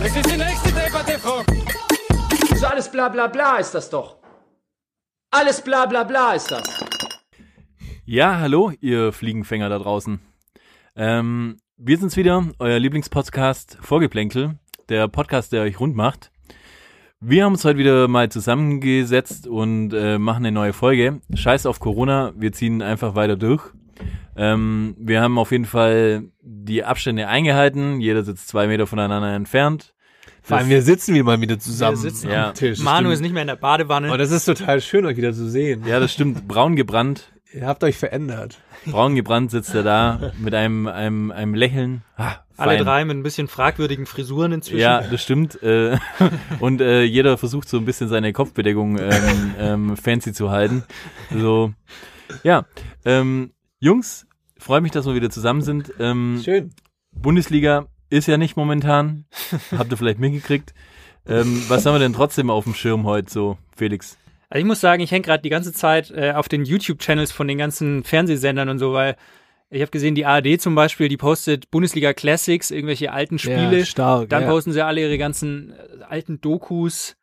Das ist die nächste Debatte, Frau. So alles bla bla bla ist das doch. Alles bla bla bla ist das. Ja, hallo, ihr Fliegenfänger da draußen. Ähm, wir sind's wieder, euer Lieblingspodcast Vorgeplänkel, der Podcast, der euch rund macht. Wir haben uns heute wieder mal zusammengesetzt und äh, machen eine neue Folge. Scheiß auf Corona, wir ziehen einfach weiter durch. Ähm, wir haben auf jeden Fall die Abstände eingehalten. Jeder sitzt zwei Meter voneinander entfernt. Vor allem, wir sitzen wieder mal wieder zusammen Wir sitzen Ja. am Tisch. Manu ist nicht mehr in der Badewanne. Und das ist total schön, euch wieder zu sehen. Ja, das stimmt. Braun gebrannt. Ihr habt euch verändert. Braun gebrannt sitzt er da mit einem, einem, einem Lächeln. Ah, Alle drei mit ein bisschen fragwürdigen Frisuren inzwischen. Ja, das stimmt. Äh, und äh, jeder versucht so ein bisschen seine Kopfbedeckung ähm, ähm, fancy zu halten. So, ja. Ähm, Jungs, freue mich, dass wir wieder zusammen sind. Schön. Bundesliga ist ja nicht momentan. Habt ihr vielleicht mitgekriegt. Ähm, was haben wir denn trotzdem auf dem Schirm heute so, Felix? Also ich muss sagen, ich hänge gerade die ganze Zeit äh, auf den YouTube-Channels von den ganzen Fernsehsendern und so, weil ich habe gesehen, die ARD zum Beispiel, die postet Bundesliga Classics, irgendwelche alten Spiele. Ja, stark. Dann ja. posten sie alle ihre ganzen äh, alten Dokus.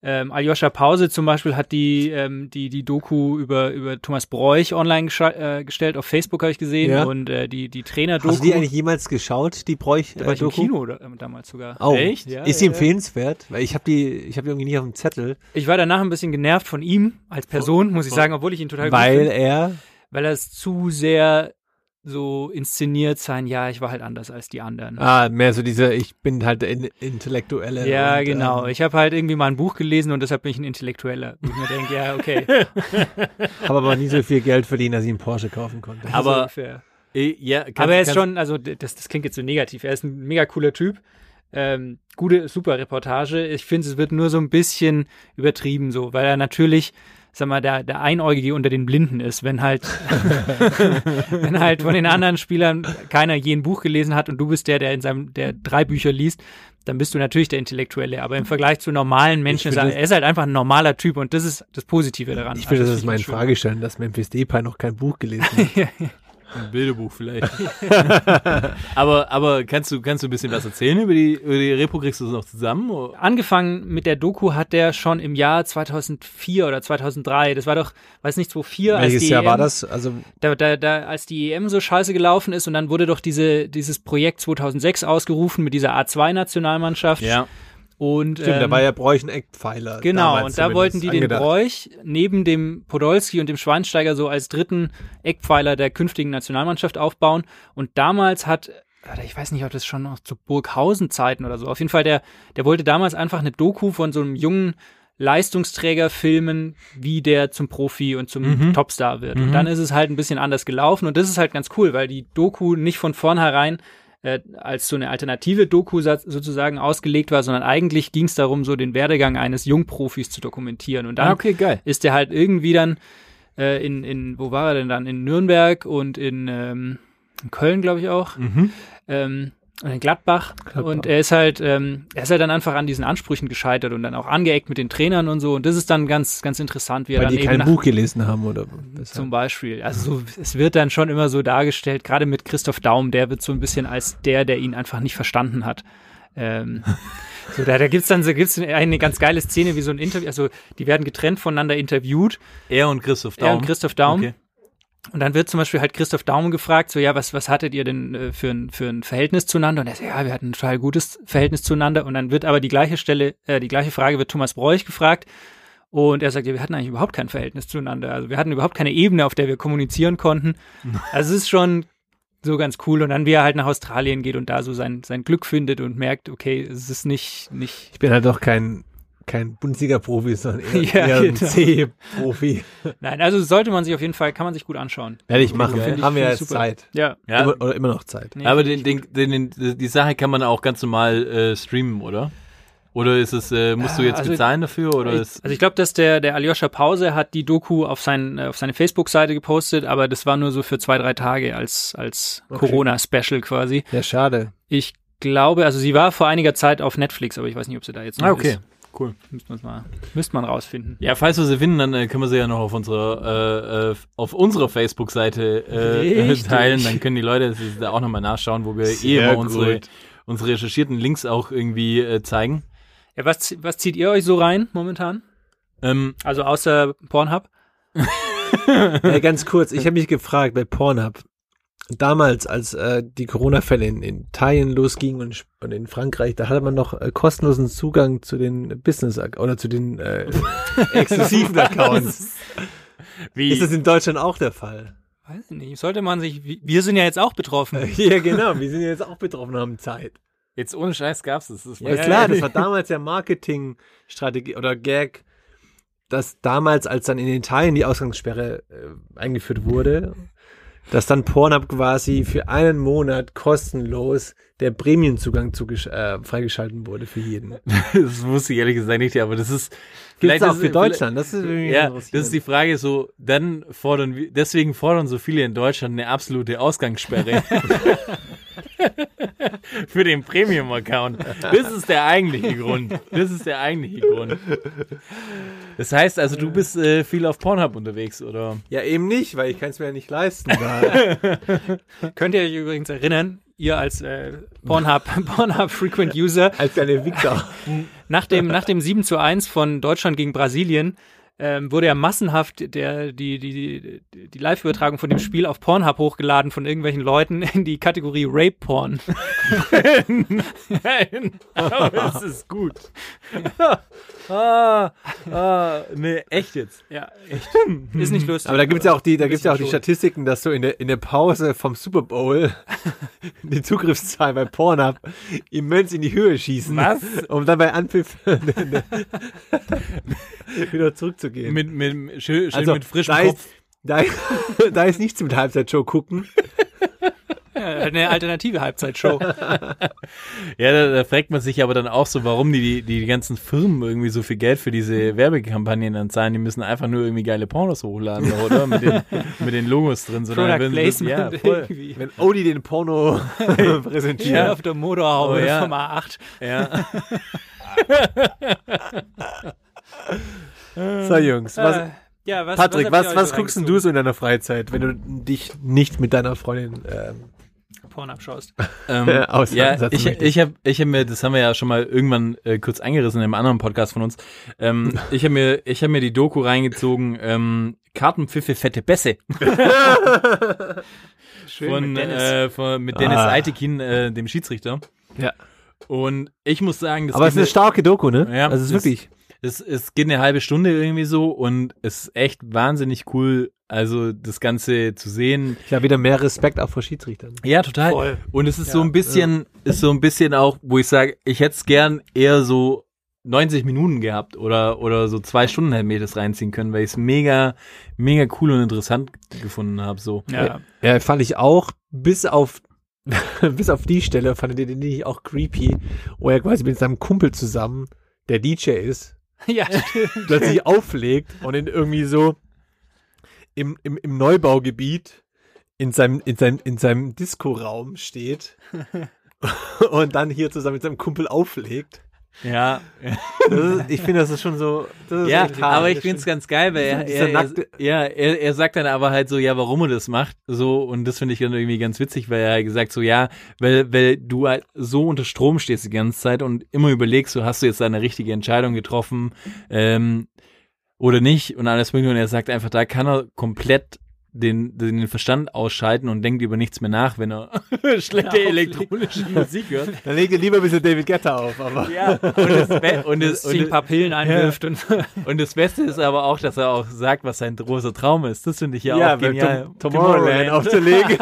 Ähm, Aljoscha Pause zum Beispiel hat die, ähm, die, die Doku über, über Thomas Bräuch online äh, gestellt. Auf Facebook habe ich gesehen. Ja. Und äh, die, die Trainer-Doku. Hast du die eigentlich jemals geschaut, die Bräuch da war äh, ich im Doku? Kino da, äh, damals sogar. Oh, Echt? Ja, ist die ja. empfehlenswert? Weil ich habe die, ich habe die irgendwie nicht auf dem Zettel, Ich war danach ein bisschen genervt von ihm als Person, muss ich sagen, obwohl ich ihn total gut weil er weil er es zu sehr so inszeniert sein, ja, ich war halt anders als die anderen. ah mehr so diese, ich bin halt der in, intellektuelle. ja, und, genau. Ähm, Ich habe halt irgendwie mal ein Buch gelesen und deshalb bin ich ein Intellektueller. Wo ich mir denke, ja, okay. habe aber nie so viel Geld verdient, dass ich einen Porsche kaufen konnte. so Aber, äh, ja, kannst, Aber er ist schon, also das, das klingt jetzt so negativ. Er ist ein mega cooler Typ. Ähm, gute, super Reportage. Ich finde, es wird nur so ein bisschen übertrieben, so, weil er natürlich, sag mal, der, der Einäugige unter den Blinden ist, wenn halt, wenn halt von den anderen Spielern keiner je ein Buch gelesen hat und du bist der, der in seinem, der drei Bücher liest, dann bist du natürlich der Intellektuelle. Aber im Vergleich zu normalen Menschen, ist er, er ist halt einfach ein normaler Typ und das ist das Positive daran. Ich finde, Also das ist meine. Frage stellen, dass Memphis Depay noch kein Buch gelesen hat. Ein Bilderbuch vielleicht. aber, aber kannst du, kannst du ein bisschen was erzählen über die, über die Repo? Kriegst du das noch zusammen? oder? angefangen mit der Doku hat der schon im Jahr 2004 oder 2003, das war doch, weiß nicht, 2004, als Welches die Jahr EM, war das? Also Da, da, da, als die EM so scheiße gelaufen ist und dann wurde doch diese, dieses Projekt 2006 ausgerufen mit dieser A2-Nationalmannschaft. Und, stimmt, da ähm, war ja Bräuch ein Eckpfeiler. Genau, und da wollten die zumindest den angedacht. Bräuch neben dem Podolski und dem Schweinsteiger so als dritten Eckpfeiler der künftigen Nationalmannschaft aufbauen. Und damals hat, ich weiß nicht, ob das schon noch zu Burghausen-Zeiten oder so, auf jeden Fall, der, der wollte damals einfach eine Doku von so einem jungen Leistungsträger filmen, wie der zum Profi und zum Topstar wird. Und dann ist es halt ein bisschen anders gelaufen und das ist halt ganz cool, weil die Doku nicht von vornherein äh, als so eine alternative Doku sa- sozusagen ausgelegt war, sondern eigentlich ging es darum, so den Werdegang eines Jungprofis zu dokumentieren. Und dann Ah, okay, geil. ist der halt irgendwie dann äh, in, in, wo war er denn dann? In Nürnberg und in, ähm, in Köln, glaube ich auch. Ähm, und in Gladbach. Und er ist halt, ähm, er ist halt dann einfach an diesen Ansprüchen gescheitert und dann auch angeeckt mit den Trainern und so. Und das ist dann ganz, ganz interessant, wie er Weil dann die eben kein nach, Buch gelesen haben oder zum Beispiel. Also so, es wird dann schon immer so dargestellt, gerade mit Christoph Daum, der wird so ein bisschen als der, der ihn einfach nicht verstanden hat. Ähm, so, da, da gibt's dann so gibt's eine ganz geile Szene, wie so ein Interview, also die werden getrennt voneinander interviewt, Er und Christoph Daum. er und Christoph Daum. Okay. Und dann wird zum Beispiel halt Christoph Daum gefragt, so, ja, was, was hattet ihr denn äh, für, ein, für ein Verhältnis zueinander? Und er sagt, ja, wir hatten ein total gutes Verhältnis zueinander. Und dann wird aber die gleiche Stelle, äh, die gleiche Frage wird Thomas Bräuch gefragt. Und er sagt, ja, wir hatten eigentlich überhaupt kein Verhältnis zueinander. Also wir hatten überhaupt keine Ebene, auf der wir kommunizieren konnten. Also es ist schon so ganz cool. Und dann, wie er halt nach Australien geht und da so sein, sein Glück findet und merkt, okay, es ist nicht, nicht, Ich bin halt doch kein, kein Bundesliga-Profi, sondern eher, Ja, eher ein genau. C-Profi. nein, also sollte man sich auf jeden Fall, kann man sich gut anschauen. Werde ich machen. Ich- Haben wir ja jetzt super. Zeit. Ja. Ja, Immer, oder immer noch Zeit. Nee, aber den, den, den, den, die Sache kann man auch ganz normal äh, streamen, oder? Oder ist es, äh, musst du jetzt also- bezahlen dafür? Oder Ich, ist, also ich glaube, dass der, der Aljoscha Pause hat die Doku auf, sein, äh, auf seine Facebook-Seite gepostet, aber das war nur so für zwei, drei Tage als, als Okay. Corona-Special quasi. Ja, schade. Ich glaube, also sie war vor einiger Zeit auf Netflix, aber ich weiß nicht, ob sie da jetzt noch ah, okay. ist. Cool. Müsste man mal, müsste man rausfinden. Ja, falls wir sie finden, dann äh, können wir sie ja noch auf unserer, äh, äh, auf unserer Facebook-Seite äh, teilen. Dann können die Leute da auch nochmal nachschauen, wo wir eh Sehr immer gut. unsere, unsere recherchierten Links auch irgendwie äh, zeigen. Ja, was, was zieht ihr euch so rein momentan? Ähm, Also außer Pornhub? Ja, ganz kurz, ich habe mich gefragt bei Pornhub. Damals, als äh, die Corona-Fälle in, in Italien losgingen und, und in Frankreich, da hatte man noch äh, kostenlosen Zugang zu den Business oder zu den äh, exklusiven Accounts. wie, Ist das in Deutschland auch der Fall? Weiß ich nicht. Sollte man sich, wir sind ja jetzt auch betroffen. Ja, genau. Wir sind jetzt auch betroffen und haben Zeit. jetzt ohne Scheiß gab's das. das Ja, klar, das war damals ja Marketingstrategie oder Gag, dass damals, als dann in Italien die Ausgangssperre äh, eingeführt wurde, dass dann Pornhub quasi für einen Monat kostenlos der Premiumzugang äh, freigeschalten wurde für jeden. das wusste ich ehrlich gesagt nicht, aber das ist vielleicht auch ist- für Deutschland. Das ist Ja, das ist die Frage so, dann fordern wir, deswegen fordern so viele in Deutschland eine absolute Ausgangssperre. Für den Premium-Account. Das ist der eigentliche Grund. Das ist der eigentliche Grund. Das heißt also, du bist äh, viel auf Pornhub unterwegs, oder? ja, eben nicht, weil ich kann es mir ja nicht leisten. Könnt ihr euch übrigens erinnern, ihr als äh, Pornhub, Pornhub Frequent User, Als kleine Victor. nach dem, nach dem 7 zu 1 von Deutschland gegen Brasilien ähm, wurde ja massenhaft der, die, die, die, die Live-Übertragung von dem Spiel auf Pornhub hochgeladen von irgendwelchen Leuten in die Kategorie Rape-Porn. Nein, aber es ist gut. ah, ah, nee, echt jetzt. Ja, echt. Ist nicht lustig. Aber da gibt's ja auch die, da gibt's ja auch die. Statistiken, dass so in der, in der Pause vom Super Bowl die Zugriffszahlen bei Pornhub immens in die Höhe schießen. Was? Um dann bei Anpfiff wieder zurückzugehen. Mit, mit, schön, schön also, mit frischem da Kopf. ist, da, da ist nichts mit Halbzeitshow gucken. Ja, eine alternative Halbzeitshow. Ja, da, da fragt man sich aber dann auch so, warum die, die, die ganzen Firmen irgendwie so viel Geld für diese Werbekampagnen dann zahlen. Die müssen einfach nur irgendwie geile Pornos hochladen, oder? Mit den, mit den Logos drin. So, dann Product sie- Placement Ja, voll. irgendwie. Wenn Odie den Porno Ja, präsentiert. auf der Motorhaube Oh, ja. vom A8. Ja. So, Jungs, was, Äh, ja, was, Patrick, was, was so guckst denn du so in deiner Freizeit, wenn du dich nicht mit deiner Freundin ähm? Porn abschaust. Ähm, Äh, ja, ich, ich habe ich hab mir, das haben wir ja schon mal irgendwann äh, kurz angerissen in einem anderen Podcast von uns. Ähm, ich habe mir, ich habe mir die Doku reingezogen, ähm, Kartenpfiffe, fette Bässe. Schön von, mit Dennis. Äh, von, mit Dennis Ah. Eitekin, äh, dem Schiedsrichter. Ja. Und ich muss sagen, das Aber es ist eine starke Doku, ne? Ja, also es ist wirklich. Es, es geht eine halbe Stunde irgendwie so und es ist echt wahnsinnig cool, also das Ganze zu sehen. Ich habe wieder mehr Respekt auch vor Schiedsrichtern. Ja, total. Voll. Und es ist so ein bisschen, ist so ein bisschen auch, wo ich sage, ich hätte es gern eher so 90 Minuten gehabt oder, oder so zwei Stunden hätte mir das reinziehen können, weil ich es mega, mega cool und interessant gefunden habe. So. Ja. Ja, fand ich auch, bis auf bis auf die Stelle fand ich den nicht auch creepy, wo er quasi mit seinem Kumpel zusammen, der DJ ist, ja, plötzlich auflegt und in irgendwie so im, im, im Neubaugebiet in seinem, in seinem, in seinem Disco-Raum steht und dann hier zusammen mit seinem Kumpel auflegt. Ja, ist, ich finde, das ist schon so. Das ist ja, aber ich finde es ganz geil, weil er, er, er, ja, er, er sagt dann aber halt so, ja, warum er das macht, so, und das finde ich dann irgendwie ganz witzig, weil er halt gesagt so, ja, weil, weil du halt so unter Strom stehst die ganze Zeit und immer überlegst, so, hast du jetzt eine richtige Entscheidung getroffen, ähm, oder nicht, und alles mögliche, und er sagt einfach, da kann er komplett den, den Verstand ausschalten und denkt über nichts mehr nach, wenn er schlechte auflegt. elektronische Musik hört. Dann legt ihr lieber ein bisschen David Guetta auf, aber. Ja, und das, Be- und das, sich ein und, paar Pillen einwirft und und das Beste ist aber auch, dass er auch sagt, was sein großer Traum ist. Das finde ich ja, Ja, auch genial. Tom Tomorrowland aufzulegen.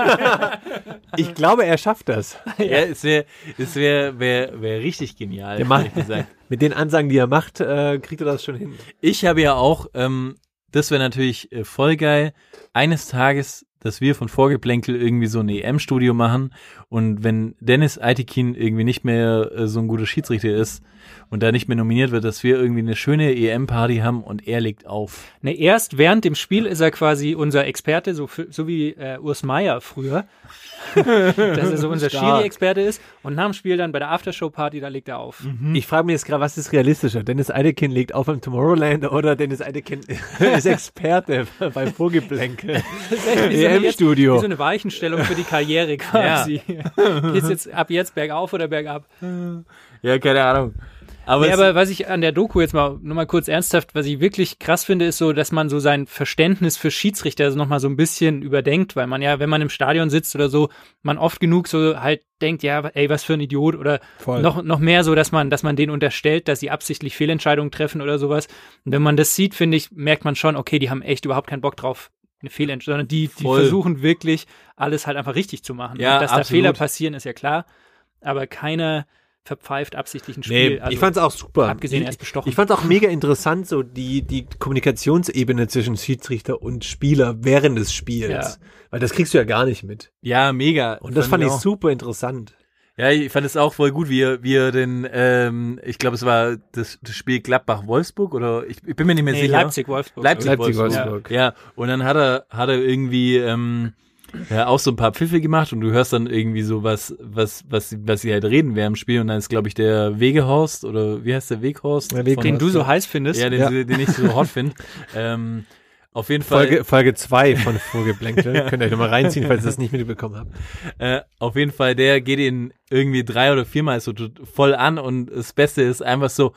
ich glaube, er schafft das. Ja, es wäre es wär, wär, wär richtig genial. Der gesagt. Mit den Ansagen, die er macht, äh, kriegt er das schon hin. Ich habe ja auch, ähm, das wäre natürlich äh, voll geil, eines Tages dass wir von Vorgeplänkel irgendwie so ein EM-Studio machen und wenn Dennis Aitikin irgendwie nicht mehr äh, so ein guter Schiedsrichter ist und da nicht mehr nominiert wird, dass wir irgendwie eine schöne EM-Party haben und er legt auf. Ne, erst während dem Spiel ist er quasi unser Experte, so, für- so wie äh, Urs Meier früher. dass er so unser. Schiri-Experte ist. Und nach dem Spiel dann bei der Aftershow-Party, da legt er auf. Ich frage mich jetzt gerade, was ist realistischer? Dennis Eidekin legt auf am Tomorrowland oder Dennis Eidekin ist Experte beim Vorgeplänkel Wie so. Wie so eine Weichenstellung für die Karriere quasi. Geht's jetzt ab jetzt bergauf oder bergab? Ja, keine Ahnung. Aber, Nee, aber was ich an der Doku jetzt mal, nur mal kurz ernsthaft, was ich wirklich krass finde, ist so, dass man so sein Verständnis für Schiedsrichter noch mal so ein bisschen überdenkt, weil man ja, wenn man im Stadion sitzt oder so, man oft genug so halt denkt, ja, ey, was für ein Idiot oder Voll. noch, noch mehr so, dass man, dass man denen unterstellt, dass sie absichtlich Fehlentscheidungen treffen oder sowas. Und wenn man das sieht, finde ich, merkt man schon, okay, die haben echt überhaupt keinen Bock drauf, eine Fehlentscheidung, sondern die, die Voll. versuchen wirklich, alles halt einfach richtig zu machen. Ja, Und dass da absolut. Fehler passieren, ist ja klar, aber keiner verpfeift absichtlich ein Spiel. Nee, Also- ich fand's auch super. abgesehen, er ist ich, bestochen. Ich fand's auch mega interessant, so die, die Kommunikationsebene zwischen Schiedsrichter und Spieler während des Spiels. Ja. Weil das kriegst du ja gar nicht mit. ja, mega. Und das fand ich auch. super interessant. Ja, ich fand es auch voll gut, wie er, wie er den, ähm, ich glaube, es war das, das Spiel Gladbach-Wolfsburg oder ich, ich bin mir nicht mehr Nee, sicher. Leipzig, Wolfsburg. Leipzig. Ja. ja, und dann hat er, hat er irgendwie ähm, ja, auch so ein paar Pfiffe gemacht und du hörst dann irgendwie so was, was, was, was sie halt reden während dem Spiel und dann ist, glaube ich, der Wegehorst oder wie heißt der Weghorst? Der Weghorst, Von- Den du so heiß findest. Ja, den, Ja. den ich so hot finde. ähm, auf jeden Fall. Folge, Folge 2 von Vorgeplänkel. Könnt ihr euch nochmal reinziehen, falls ihr das nicht mitbekommen habt. Äh, auf jeden Fall, der geht ihn irgendwie drei oder viermal so voll an und das Beste ist einfach so,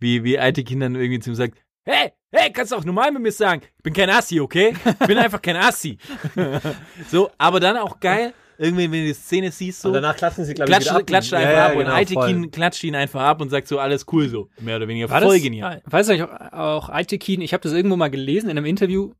wie, wie alte Kinder dann irgendwie zu ihm sagt, hey, hey, kannst du auch normal mit mir sagen, ich bin kein Assi, okay? Ich bin einfach kein Assi. so, aber dann auch geil, irgendwie, wenn du die Szene siehst, so, Und danach klatschen sie, glaube klatscht, klatscht einfach ab und genau, Aitekin voll. klatscht ihn einfach ab und sagt so, alles cool so, mehr oder weniger, War voll das, genial. Weiß ich auch, auch Aitekin, ich habe das irgendwo mal gelesen in einem Interview.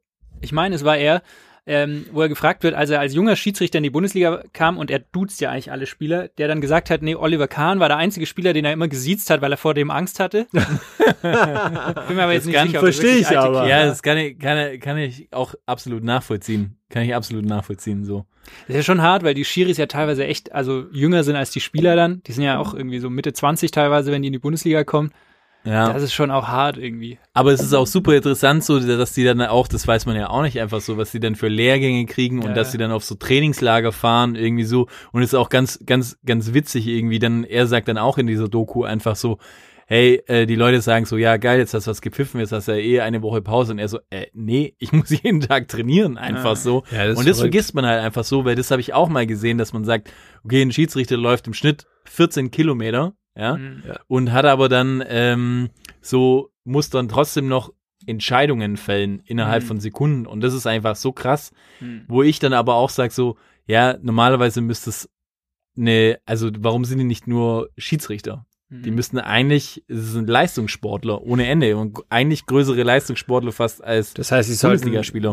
Ich meine, es war er, ähm, wo er gefragt wird, als er als junger Schiedsrichter in die Bundesliga kam und er duzt ja eigentlich alle Spieler, der dann gesagt hat, nee, Oliver Kahn war der einzige Spieler, den er immer gesiezt hat, weil er vor dem Angst hatte. Bin mir aber jetzt nicht kann- sicher, ob das verstehe ich aber. Ja, das kann ich, kann, kann ich auch absolut nachvollziehen. Kann ich absolut nachvollziehen, so. Das ist ja schon hart, weil die Schiris ja teilweise echt, also jünger sind als die Spieler dann. Die sind ja auch irgendwie so Mitte 20 teilweise, wenn die in die Bundesliga kommen. Ja. Das ist schon auch hart irgendwie. Aber es ist auch super interessant, so dass die dann auch, das weiß man ja auch nicht einfach so, was die dann für Lehrgänge kriegen und Ja, dass ja. sie dann auf so Trainingslager fahren, irgendwie so. Und es ist auch ganz, ganz, ganz witzig irgendwie. Dann, er sagt dann auch in dieser Doku einfach so, hey, äh, die Leute sagen so, ja geil, jetzt hast du was gepfiffen, jetzt hast du ja eh eine Woche Pause. Und er so, äh, nee, ich muss jeden Tag trainieren, einfach Ja. so. Ja, das und das verrückt. vergisst man halt einfach so, weil das habe ich auch mal gesehen, dass man sagt, okay, ein Schiedsrichter läuft im Schnitt 14 Kilometer, ja, Mhm. und hat aber dann ähm, so, muss dann trotzdem noch Entscheidungen fällen innerhalb Mhm. von Sekunden. Und das ist einfach so krass, Mhm. wo ich dann aber auch sage so, ja, normalerweise müsste es eine, also warum sind die nicht nur Schiedsrichter? Mhm. Die müssten eigentlich, es sind Leistungssportler ohne Ende und eigentlich größere Leistungssportler fast als Das heißt, sie sollten,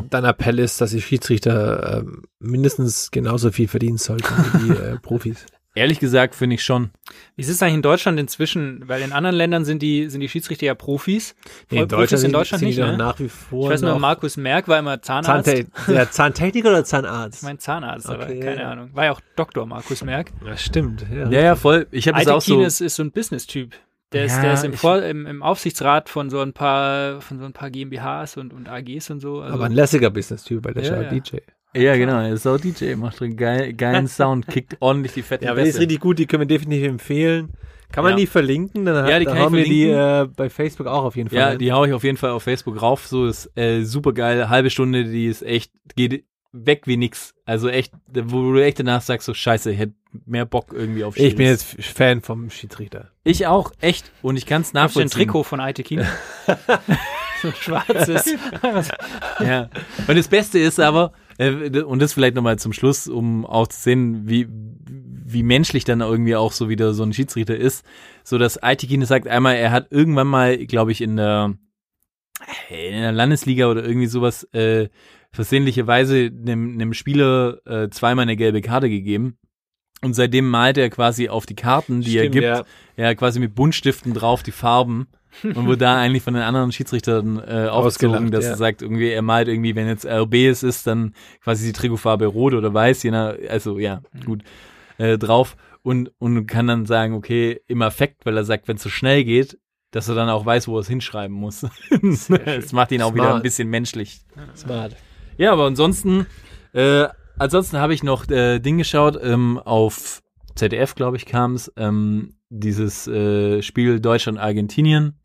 dein Appell ist, dass die Schiedsrichter ähm, mindestens genauso viel verdienen sollten wie die äh, Profis. Ehrlich gesagt finde ich schon. Wie ist es eigentlich in Deutschland inzwischen? Weil in anderen Ländern sind die, sind die Schiedsrichter ja Profis. Nee, in Deutschland, in sind- Deutschland sind nicht, die doch ne? nach wie vor Ich weiß nur, noch Markus Merck war immer Zahnarzt. Zahntech ja, Zahntechniker oder Zahnarzt? Ich meine Zahnarzt, aber Okay, keine ja. Ahnung. War ja auch Doktor Markus Merck. ja, stimmt. Ja. Ja, ja, voll. Ich habe es auch so. ist, ist so ein Business-Typ. Der ist, Ja, der ist im, Vor im, im Aufsichtsrat von so ein paar, von so ein paar GmbHs und, und AGs und so. Also, Aber ein lässiger Business-Typ, weil der Ja, ist ja ja. DJ. Ja, genau. Er ist auch DJ, macht einen geil, geilen Sound, kickt ordentlich die fetten Ja, aber die ist Bässe. richtig gut, die können wir definitiv empfehlen. Kann man Ja. die verlinken? Dann, Ja, die dann kann ich haben wir die äh, bei Facebook auch auf jeden Fall. Ja, die hau ich auf jeden Fall auf Facebook rauf. So ist äh, super geil. Halbe Stunde, die ist echt, geht weg wie nix. Also echt, wo du echt danach sagst, so scheiße, ich hätte mehr Bock irgendwie auf ich bin jetzt Fan vom Schiedsrichter. Ich auch, echt. Und ich kann es Gab's denn nachvollziehen. ein Trikot von Aitekin? so ein schwarzes. Ja. Und das Beste ist aber, und das vielleicht nochmal zum Schluss, um auch zu sehen, wie, wie menschlich dann irgendwie auch so wieder so ein Schiedsrichter ist, so dass Aitikin sagt einmal, er hat irgendwann mal, glaube ich, in der, in der Landesliga oder irgendwie sowas, äh, versehentlicherweise einem, einem Spieler äh, zweimal eine gelbe Karte gegeben. Und seitdem malt er quasi auf die Karten, die er Stimmt, gibt, ja. ja. quasi mit Buntstiften drauf die Farben. und wurde da eigentlich von den anderen Schiedsrichtern äh, aufgezogen, dass ja. er sagt, irgendwie, er malt irgendwie, wenn jetzt RB es ist, dann quasi die Trikotfarbe rot oder weiß, je nach, also ja, gut, äh, drauf und, und kann dann sagen, okay, im Affekt, weil er sagt, wenn es so schnell geht, dass er dann auch weiß, wo er es hinschreiben muss. das macht ihn auch wieder Smart. ein bisschen menschlich. Smart. Ja, aber ansonsten, äh, ansonsten habe ich noch äh, Ding geschaut, ähm, auf ZDF, glaube ich, kam es, ähm, dieses äh, Spiel Deutschland-Argentinien.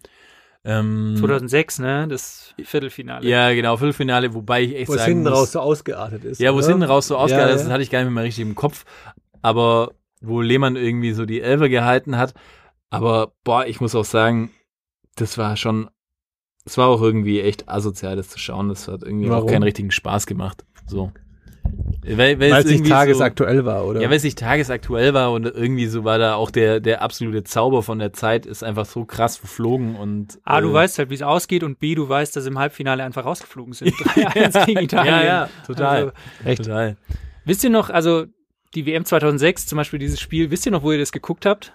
Ähm, 2006, ne? Das Viertelfinale. Ja, genau, Viertelfinale, wobei ich echt Wo es sagen hinten muss, raus so ausgeartet ist. ja, wo es hinten raus so ausgehalten Ja, ist, ja. das hatte ich gar nicht mehr richtig im Kopf. Aber wo Lehmann irgendwie so die Elfer gehalten hat. Aber boah, ich muss auch sagen, das war schon, es war auch irgendwie echt asozial, das zu schauen. Das hat irgendwie Warum? auch keinen richtigen Spaß gemacht. So. Weil, weil, Weil es nicht tagesaktuell war, oder? So, ja, weil es nicht tagesaktuell war und irgendwie so war da auch der, der absolute Zauber von der Zeit ist einfach so krass verflogen und. A, du äh, weißt halt, wie es ausgeht und B, du weißt, dass sie im Halbfinale einfach rausgeflogen sind. 3-1 gegen Italien. Ja, ja, total. Also, Echt? Total. wisst ihr noch, also die WM 2006, zum Beispiel dieses Spiel, wisst ihr noch, wo ihr das geguckt habt?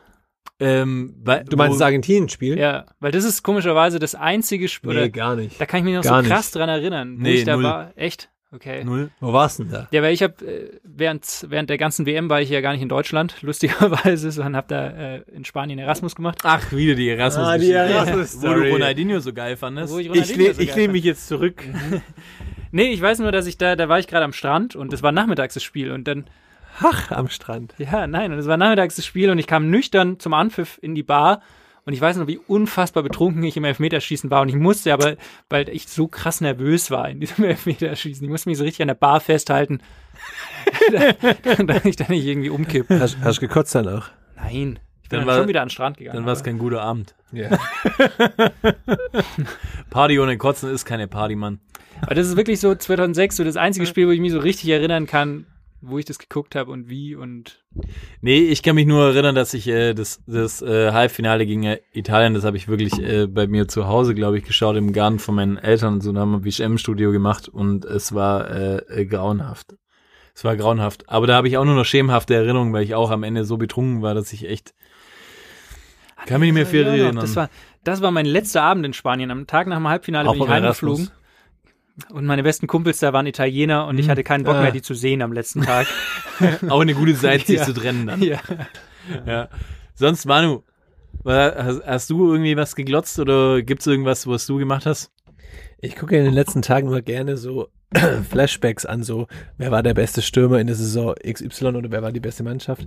Ähm, weil, Du meinst wo- das Argentinien-Spiel? Ja, weil das ist komischerweise das einzige Spiel, Nee, oder gar nicht. da kann ich mich noch Gar so krass nicht. dran erinnern, wo Nee, ich da null. war. Echt? Okay. Null. Wo warst du denn da? Ja, weil ich habe äh, während während der ganzen WM war ich ja gar nicht in Deutschland, lustigerweise, sondern habe da äh, in Spanien Erasmus gemacht. Ach, wieder die Erasmus. Ah, die Erasmus-Story. Wo du Ronaldinho so geil fandest. Wo ich Ich, Ronaldinho le so ich lehne mich jetzt zurück. Nee, ich weiß nur, dass ich da da war ich gerade am Strand und es war nachmittags das Spiel und dann Ach, am Strand. Ja, nein, und es war nachmittags das Spiel und ich kam nüchtern zum Anpfiff in die Bar und ich weiß noch, wie unfassbar betrunken ich im Elfmeterschießen war und ich musste aber, weil ich so krass nervös war in diesem Elfmeterschießen, ich musste mich so richtig an der Bar festhalten, damit ich da nicht irgendwie umkippe. Hast, hast du gekotzt danach? Nein, ich bin Dann dann, war- schon wieder an den Strand gegangen. Dann war es kein guter Abend. Ja. Party ohne Kotzen ist keine Party, Mann. aber das ist wirklich so 2006 so das einzige Spiel, wo ich mich so richtig erinnern kann, wo ich das geguckt habe und wie und Nee, ich kann mich nur erinnern, dass ich äh, das, das äh, Halbfinale gegen äh, Italien, das habe ich wirklich äh, bei mir zu Hause, glaube ich, geschaut, im Garten von meinen Eltern und so, da haben wir WM-Studio gemacht und es war äh, äh, grauenhaft. Es war grauenhaft. Aber da habe ich auch nur noch schemenhafte Erinnerungen, weil ich auch am Ende so betrunken war, dass ich echt kann mich nicht mehr viel Ja, erinnern. Das war, das war mein letzter Abend in Spanien. Am Tag nach dem Halbfinale Auch bin ich beim heimgeflogen. Und meine besten Kumpels da waren Italiener und ich hatte keinen Bock Ah. mehr, die zu sehen am letzten Tag. auch eine gute Zeit, sich Ja. zu trennen dann. ja. Ja. Sonst, Manu, hast, hast du irgendwie was geglotzt oder gibt's irgendwas, was du gemacht hast? Ich gucke in den letzten Tagen mal gerne so Flashbacks an, so wer war der beste Stürmer in der Saison XY oder wer war die beste Mannschaft.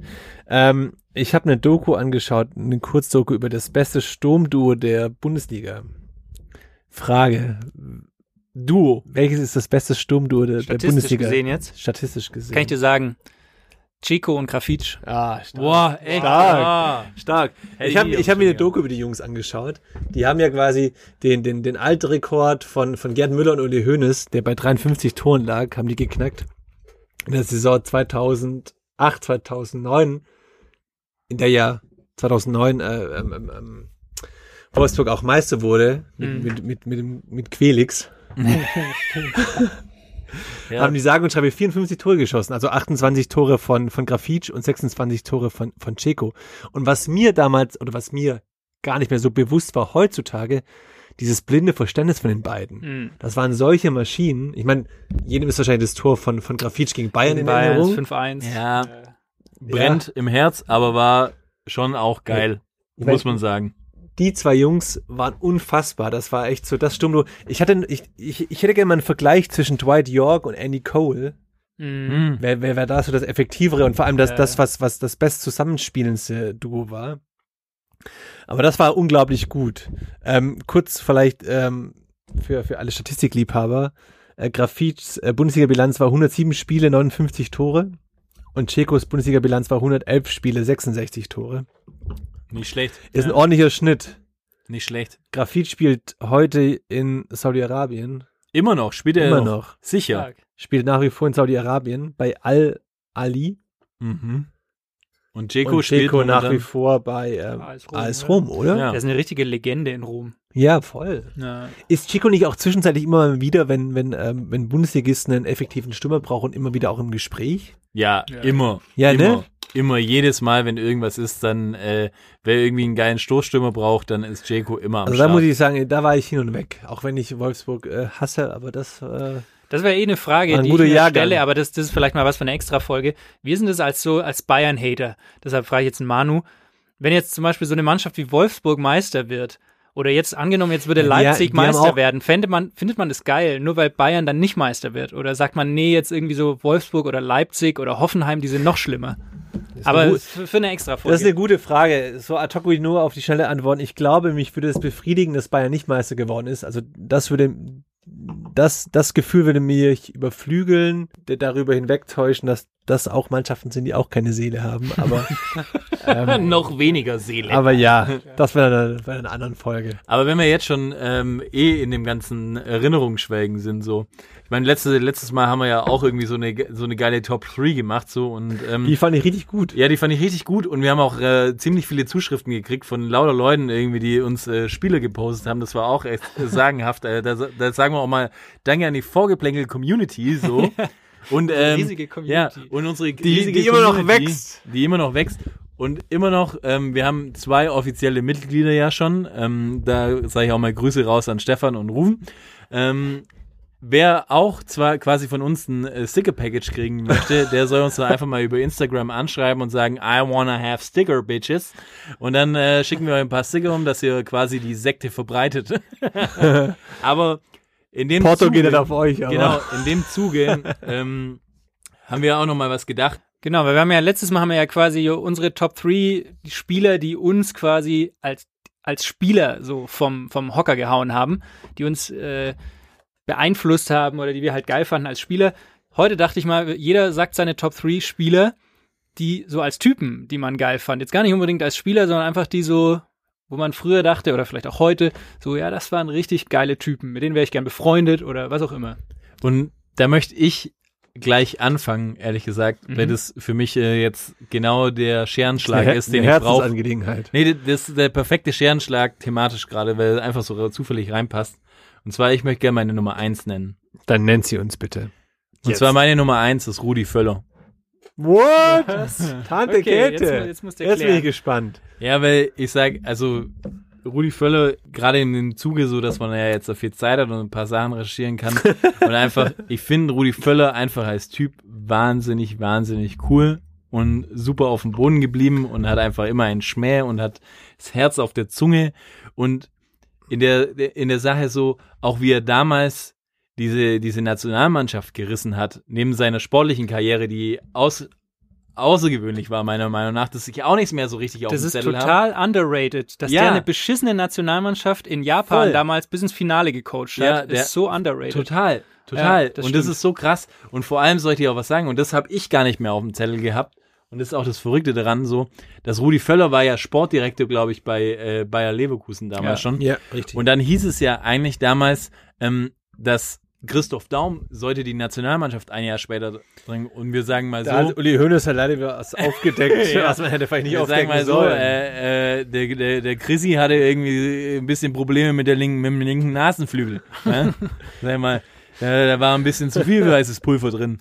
Ähm, ich habe eine Doku angeschaut, eine Kurzdoku über das beste Sturmduo der Bundesliga. Frage, Duo. welches ist das beste Sturmduo der, der Statistisch Bundesliga? gesehen jetzt, Statistisch gesehen. kann ich dir sagen, Chico und Grafitsch. ah, stark. Boah, echt. Stark. Ah. Stark. Ich habe ich hab mir eine Doku über die Jungs angeschaut. Die haben ja quasi den, den, den Altrekord von, von Gerd Müller und Uli Hoeneß, der bei 53 Toren lag, haben die geknackt. In der Saison 2008, 2009, in der ja 2009 äh, ähm, ähm, ähm, Wolfsburg auch Meister wurde mit, Mhm. mit, mit, mit, mit Quelix. Ja. haben die sagen und schreibe 54 Tore geschossen, also 28 Tore von, von Grafitsch und 26 Tore von, von Ceco. Und was mir damals, oder was mir gar nicht mehr so bewusst war heutzutage, dieses blinde Verständnis von den beiden. Mhm. Das waren solche Maschinen. Ich meine, jedem ist wahrscheinlich das Tor von, von Grafitsch gegen Bayern in Bayern Erinnerung. ist 5-1. Ja, brennt im Herz, aber war schon auch geil, Ich muss man sagen. Die zwei Jungs waren unfassbar. Das war echt so das Sturmduo. Ich hatte, ich, ich, ich hätte gerne mal einen Vergleich zwischen Dwight York und Andy Cole. Mhm. Hm. Wer, wer, wer da so das effektivere und vor allem das, das was, was das best zusammenspielendste Duo war. Aber das war unglaublich gut. Ähm, kurz vielleicht ähm, für, für alle Statistikliebhaber. Äh, Grafits äh, Bundesliga-Bilanz war 107 Spiele, 59 Tore. Und Checos Bundesliga-Bilanz war 111 Spiele, 66 Tore. Nicht schlecht. Ist ein ja, ordentlicher Schnitt. nicht schlecht. Grafit spielt heute in Saudi-Arabien. Immer noch, spielt er Immer noch. noch. Sicher. Stark. Spielt nach wie vor in Saudi-Arabien bei Al-Ali. Mhm. Und Jeko und spielt nach wie vor bei ähm, AS Rom, AS ja. Rom, oder? Ja. Der ist eine richtige Legende in Rom. Ja, voll. Ja. Ist Chico nicht auch zwischenzeitlich immer wieder, wenn, wenn, ähm, wenn Bundesligisten einen effektiven Stürmer brauchen, immer wieder auch im Gespräch? Ja, Ja. immer. Ja, immer. ne? Immer jedes Mal, wenn irgendwas ist, dann äh, wer irgendwie einen geilen Stoßstürmer braucht, dann ist Jeko immer am Also da Start. muss ich sagen, da war ich hin und weg. Auch wenn ich Wolfsburg äh, hasse, aber das. Äh, Das wäre eh eine Frage, Ein die ich mir Jahrgang. stelle, aber das, das ist vielleicht mal was für eine extra Folge. Wir sind das als so, als Bayern-Hater. Deshalb frage ich jetzt einen Manu. Wenn jetzt zum Beispiel so eine Mannschaft wie Wolfsburg Meister wird, oder jetzt angenommen, jetzt würde Ja, Leipzig haben Meister werden, findet man, findet man das geil, nur weil Bayern dann nicht Meister wird? Oder sagt man, nee, jetzt irgendwie so Wolfsburg oder Leipzig oder Hoffenheim, die sind noch schlimmer? Aber eine für, eine extra Folge. Das ist eine gute Frage. So ad hoc nur auf die Schnelle antworten. Ich glaube, mich würde es befriedigen, dass Bayern nicht Meister geworden ist. Also das würde, das, das Gefühl würde mich überflügeln, darüber hinwegtäuschen, dass das auch Mannschaften sind, die auch keine Seele haben. Aber, ähm, noch weniger Seele. aber ja, das wäre dann bei einer anderen Folge. Aber wenn wir jetzt schon ähm, eh in dem ganzen Erinnerungsschwelgen sind, so. Ich meine, letzte, letztes Mal haben wir ja auch irgendwie so eine, so eine geile Top 3 gemacht, so. Und, ähm, Die fand ich richtig gut. ja, die fand ich richtig gut und wir haben auch äh, ziemlich viele Zuschriften gekriegt von lauter Leuten irgendwie, die uns äh, Spiele gepostet haben. Das war auch echt sagenhaft. Äh, da, da sagen wir auch mal Danke an die Vorgeplänkel Community, so. Und, ähm, riesige Community. Ja, und unsere riesige die immer noch wächst. Die immer noch wächst. Und immer noch, ähm, wir haben zwei offizielle Mitglieder ja schon. Ähm, da sage ich auch mal Grüße raus an Stefan und Rufen. Ähm, Wer auch zwar quasi von uns ein äh, Sticker-Package kriegen möchte, der soll uns dann einfach mal über Instagram anschreiben und sagen, I wanna have Sticker, Bitches. Und dann äh, schicken wir euch ein paar Sticker um, dass ihr quasi die Sekte verbreitet. aber in dem Porto Zuge, geht nicht auf euch, aber. Genau, in dem Zuge ähm, haben wir auch noch mal was gedacht. Genau, weil wir haben ja letztes Mal haben wir ja quasi unsere Top 3 Spieler, die uns quasi als als Spieler so vom vom Hocker gehauen haben, die uns äh, beeinflusst haben oder die wir halt geil fanden als Spieler. Heute dachte ich mal, jeder sagt seine Top 3 Spieler, die so als Typen, die man geil fand. Jetzt gar nicht unbedingt als Spieler, sondern einfach die so, wo man früher dachte oder vielleicht auch heute, so ja, das waren richtig geile Typen, mit denen wäre ich gern befreundet oder was auch immer. Und da möchte ich gleich anfangen, ehrlich gesagt, weil das für mich äh, jetzt genau der Scherenschlag Eine ist, den ich brauche. Nee, das ist der perfekte Scherenschlag thematisch gerade, weil er einfach so zufällig reinpasst. Und zwar, ich möchte gerne meine Nummer eins nennen. Dann nennt sie uns bitte. Und zwar meine Nummer eins ist Rudi Völler. What? Tante Okay, Käthe. jetzt jetzt musst du Jetzt bin ich gespannt. Ja, weil ich sag, also Rudi Völler, gerade in dem Zuge so, dass man ja jetzt so viel Zeit hat und ein paar Sachen recherchieren kann. und einfach, ich finde Rudi Völler einfach als Typ wahnsinnig, wahnsinnig cool und super auf dem Boden geblieben und hat einfach immer einen Schmäh und hat das Herz auf der Zunge und in der, in der Sache so, auch wie er damals diese, diese Nationalmannschaft gerissen hat, neben seiner sportlichen Karriere, die aus, außergewöhnlich war, meiner Meinung nach, dass ich auch nichts mehr so richtig auf Das dem ist Zettel habe. total underrated, dass Ja. der eine beschissene Nationalmannschaft in Japan Voll. damals bis ins Finale gecoacht hat. Ja, der- ist so underrated. Total, total. Ja, das und das ist so krass. Und vor allem sollte ich auch was sagen, und das habe ich gar nicht mehr auf dem Zettel gehabt. Und das ist auch das Verrückte daran, so, dass Rudi Völler war ja Sportdirektor, glaube ich, bei äh, Bayer Leverkusen damals schon. Ja, richtig. Und dann hieß es ja eigentlich damals, ähm, dass Christoph Daum sollte die Nationalmannschaft ein Jahr später bringen. Und wir sagen mal so, da hat Uli Hoeneß hat leider was aufgedeckt, Ja. was man hätte vielleicht nicht wir sagen aufdecken mal so, sollen. äh, äh, der, der, der Chrissy hatte irgendwie ein bisschen Probleme mit, der linken, mit dem linken Nasenflügel. Ne? Sag mal, da, da war ein bisschen zu viel weißes Pulver drin.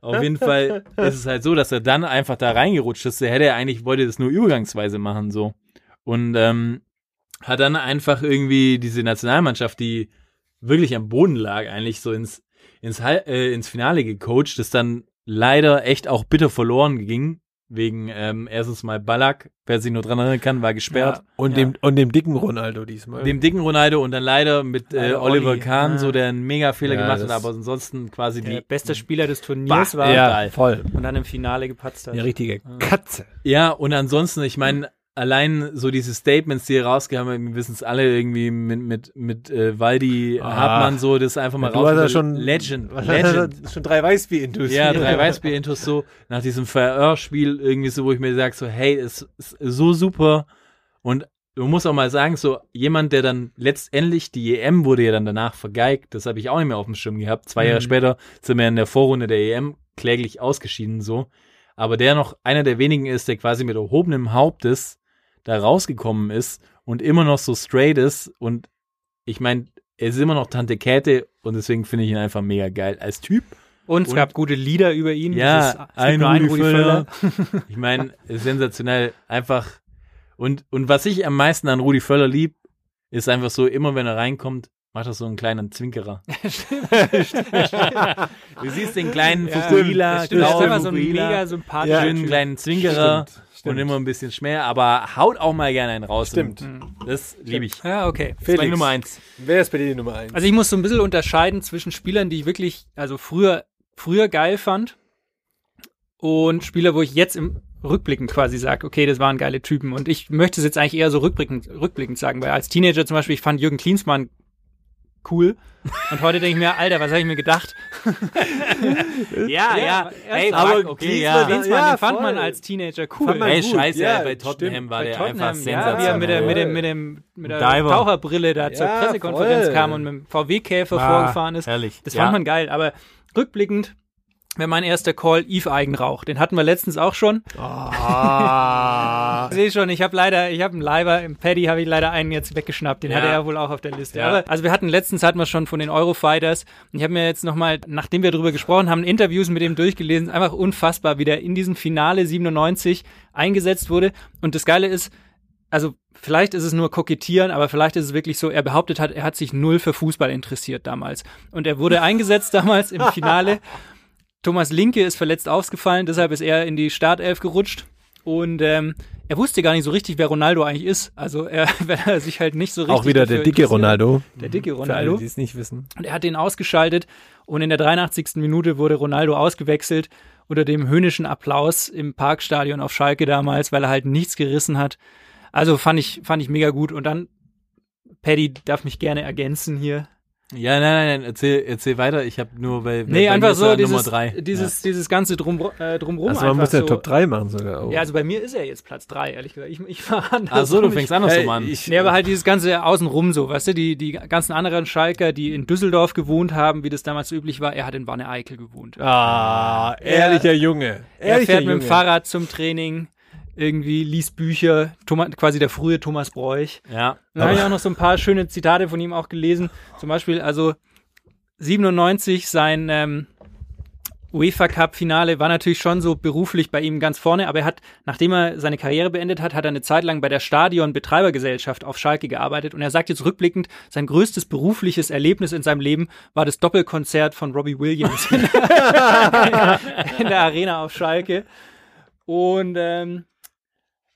Auf jeden Fall ist es halt so, dass er dann einfach da reingerutscht ist. Der hätte er eigentlich, wollte das nur übergangsweise machen, so. Und ähm, hat dann einfach irgendwie diese Nationalmannschaft, die wirklich am Boden lag, eigentlich so ins, ins, äh, ins Finale gecoacht, das dann leider echt auch bitter verloren ging. Wegen ähm, erstens mal Ballack, wer sich nur dran erinnern kann, war gesperrt. und, dem, und dem dicken Ronaldo diesmal. Dem dicken Ronaldo und dann leider mit äh, Leider Oliver Olli. Kahn, Ja. so der einen mega Fehler Ja, gemacht hat, aber ansonsten quasi der die. beste Spieler des Turniers Bah, war ja, voll. und dann im Finale gepatzt hat. Eine richtige Katze. Ja, und ansonsten, ich meine, allein so diese Statements, die er rausgehauen haben, wir wissen es alle irgendwie mit, mit, mit äh, Waldi Ah. Hartmann so, das einfach mal Du hast ja raus- schon Legend, Was Legend. Legend. schon drei Weißbier-Intus. Ja, drei Weißbier-Intos so, nach diesem Verhörspiel irgendwie so, wo ich mir sage, so, hey, es ist so super und du musst auch mal sagen, so, jemand, der dann letztendlich, die EM wurde ja dann danach vergeigt, das habe ich auch nicht mehr auf dem Schirm gehabt, zwei Jahre Mhm. später sind wir in der Vorrunde der EM kläglich ausgeschieden, so, aber der noch einer der wenigen ist, der quasi mit erhobenem Hauptes da rausgekommen ist und immer noch so straight ist und ich meine, er ist immer noch Tante Käthe und deswegen finde ich ihn einfach mega geil als Typ Und es Und- gab gute Lieder über ihn. Ja, Dieses- ein einen Rudi Völler. Ich meine, sensationell. Einfach. Und, und was ich am meisten an Rudi Völler lieb, ist einfach so, immer wenn er reinkommt, macht er so einen kleinen Zwinkerer. du siehst den kleinen Stimmt, ist grauen immer so ein Fukuhila, mega sympathischer schönen Typ. kleinen Zwinkerer Stimmt, und stimmt. immer ein bisschen Schmäh, aber haut auch mal gerne einen raus. Stimmt. Und Das liebe ich. Ja, okay. Das ist Felix. Nummer eins. Wer ist bei dir die Nummer eins? Also ich muss so ein bisschen unterscheiden zwischen Spielern, die ich wirklich, also früher, früher geil fand und Spieler, wo ich jetzt im Rückblickend quasi sage, okay, das waren geile Typen. Und ich möchte es jetzt eigentlich eher so rückblickend, rückblickend sagen, weil als Teenager zum Beispiel, ich fand Jürgen Klinsmann cool. Und heute denke ich mir, Alter, was habe ich mir gedacht? Ja, ja. Ey, aber okay, ja. Klinsmann, Ja, den fand voll. man als Teenager cool. Ey, gut, scheiße, ja, bei Tottenham stimmt. war Bei der Tottenham, einfach ja, wie er mit der, mit dem, mit dem, mit der Diver. Taucherbrille da zur Ja, Pressekonferenz voll. kam und mit dem VW-Käfer Ah, vorgefahren ist. herrlich. Das Ja. fand man geil, aber rückblickend wäre mein erster Call Yves Eigenrauch. Den hatten wir letztens auch schon. Ah. Ich sehe schon, ich habe leider, ich habe einen Leiber, im Paddy habe ich leider einen jetzt weggeschnappt. Den Ja. hatte er wohl auch auf der Liste. Ja. Aber, also wir hatten letztens hatten wir schon von den Eurofighters. Und ich habe mir jetzt nochmal, nachdem wir darüber gesprochen haben, Interviews mit dem durchgelesen. Einfach unfassbar, wie der in diesem Finale 97 eingesetzt wurde. Und das Geile ist, also vielleicht ist es nur kokettieren, aber vielleicht ist es wirklich so, er behauptet hat, er hat sich null für Fußball interessiert damals. Und er wurde eingesetzt damals im Finale. Thomas Linke ist verletzt ausgefallen, deshalb ist er in die Startelf gerutscht. Und ähm, er wusste gar nicht so richtig, wer Ronaldo eigentlich ist. Also er, er sich halt nicht so richtig. Auch wieder der dicke. Ronaldo. Der dicke Für alle, Ronaldo. die es nicht wissen. Und er hat den ausgeschaltet und in der 83. Minute wurde Ronaldo ausgewechselt unter dem höhnischen Applaus im Parkstadion auf Schalke damals, weil er halt nichts gerissen hat. Also fand ich, fand ich mega gut. Und dann, Paddy darf mich gerne ergänzen hier. Ja, nein, nein, nein, erzähl, erzähl weiter. Ich habe nur bei, Nee, bei einfach mir ist so er dieses, Nummer drei. dieses, dieses ganze drum, äh, drumrum Also man muss ja so. Top 3 machen sogar. auch. Ja, also bei mir ist er jetzt Platz drei, ehrlich gesagt. Ich, ich war anders. Ach so, du fängst andersrum Ey, an. ich- Nee, aber halt dieses ganze Außenrum so, weißt du, die, die ganzen anderen Schalker, die in Düsseldorf gewohnt haben, wie das damals üblich war, er hat in Wanne Eickel gewohnt. Ah, ehrlicher Junge. Er Ehrlicher fährt mit dem Junge. Fahrrad zum Training, irgendwie liest Bücher, Thomas, quasi der frühe Thomas Bräuch. ja. Dann habe ich auch noch so ein paar schöne Zitate von ihm auch gelesen. Zum Beispiel, also 97 sein ähm, UEFA Cup Finale war natürlich schon so beruflich bei ihm ganz vorne, aber er hat, nachdem er seine Karriere beendet hat, hat er eine Zeit lang bei der Stadion Betreibergesellschaft auf Schalke gearbeitet und er sagt jetzt rückblickend, sein größtes berufliches Erlebnis in seinem Leben war das Doppelkonzert von Robbie Williams in der Arena auf Schalke. Und ähm,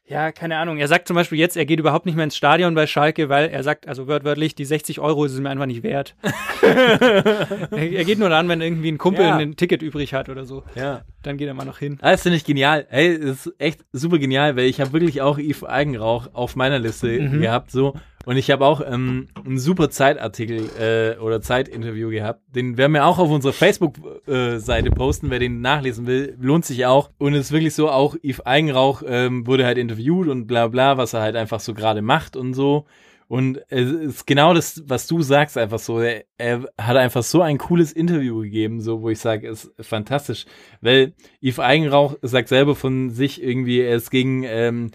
ja, keine Ahnung. Er sagt zum Beispiel jetzt, er geht überhaupt nicht mehr ins Stadion bei Schalke, weil er sagt, also wörtlich, die 60 Euro es mir einfach nicht wert. er, er geht nur dann, wenn irgendwie ein Kumpel Ja. ein Ticket übrig hat oder so. ja. Dann geht er mal noch hin. Ah, Das finde ich genial. Ey, das ist echt super genial, weil ich habe wirklich auch Yves Eigenrauch auf meiner Liste Mhm. gehabt, so. Und ich habe auch ähm, einen super Zeitartikel äh, oder Zeitinterview gehabt. Den werden wir auch auf unserer Facebook-Seite posten. Wer den nachlesen will, lohnt sich auch. Und es ist wirklich so, auch Yves Eigenrauch ähm, wurde halt interviewt und bla bla, was er halt einfach so gerade macht und so. Und es ist genau das, was du sagst, einfach so. Er, er hat einfach so ein cooles Interview gegeben, so wo ich sage, ist fantastisch. Weil Yves Eigenrauch sagt selber von sich irgendwie, er ist gegen ähm,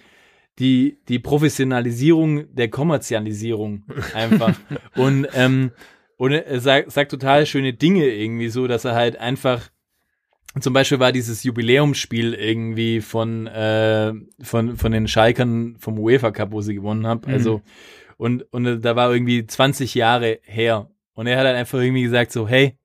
die, die Professionalisierung der Kommerzialisierung einfach. und, ähm, und er sagt, sagt total schöne Dinge irgendwie so, dass er halt einfach zum Beispiel war dieses Jubiläumsspiel irgendwie von, äh, von, von den Schalkern vom UEFA Cup, wo sie gewonnen haben. Also, und, und da war irgendwie 20 Jahre her. Und er hat halt einfach irgendwie gesagt so, hey,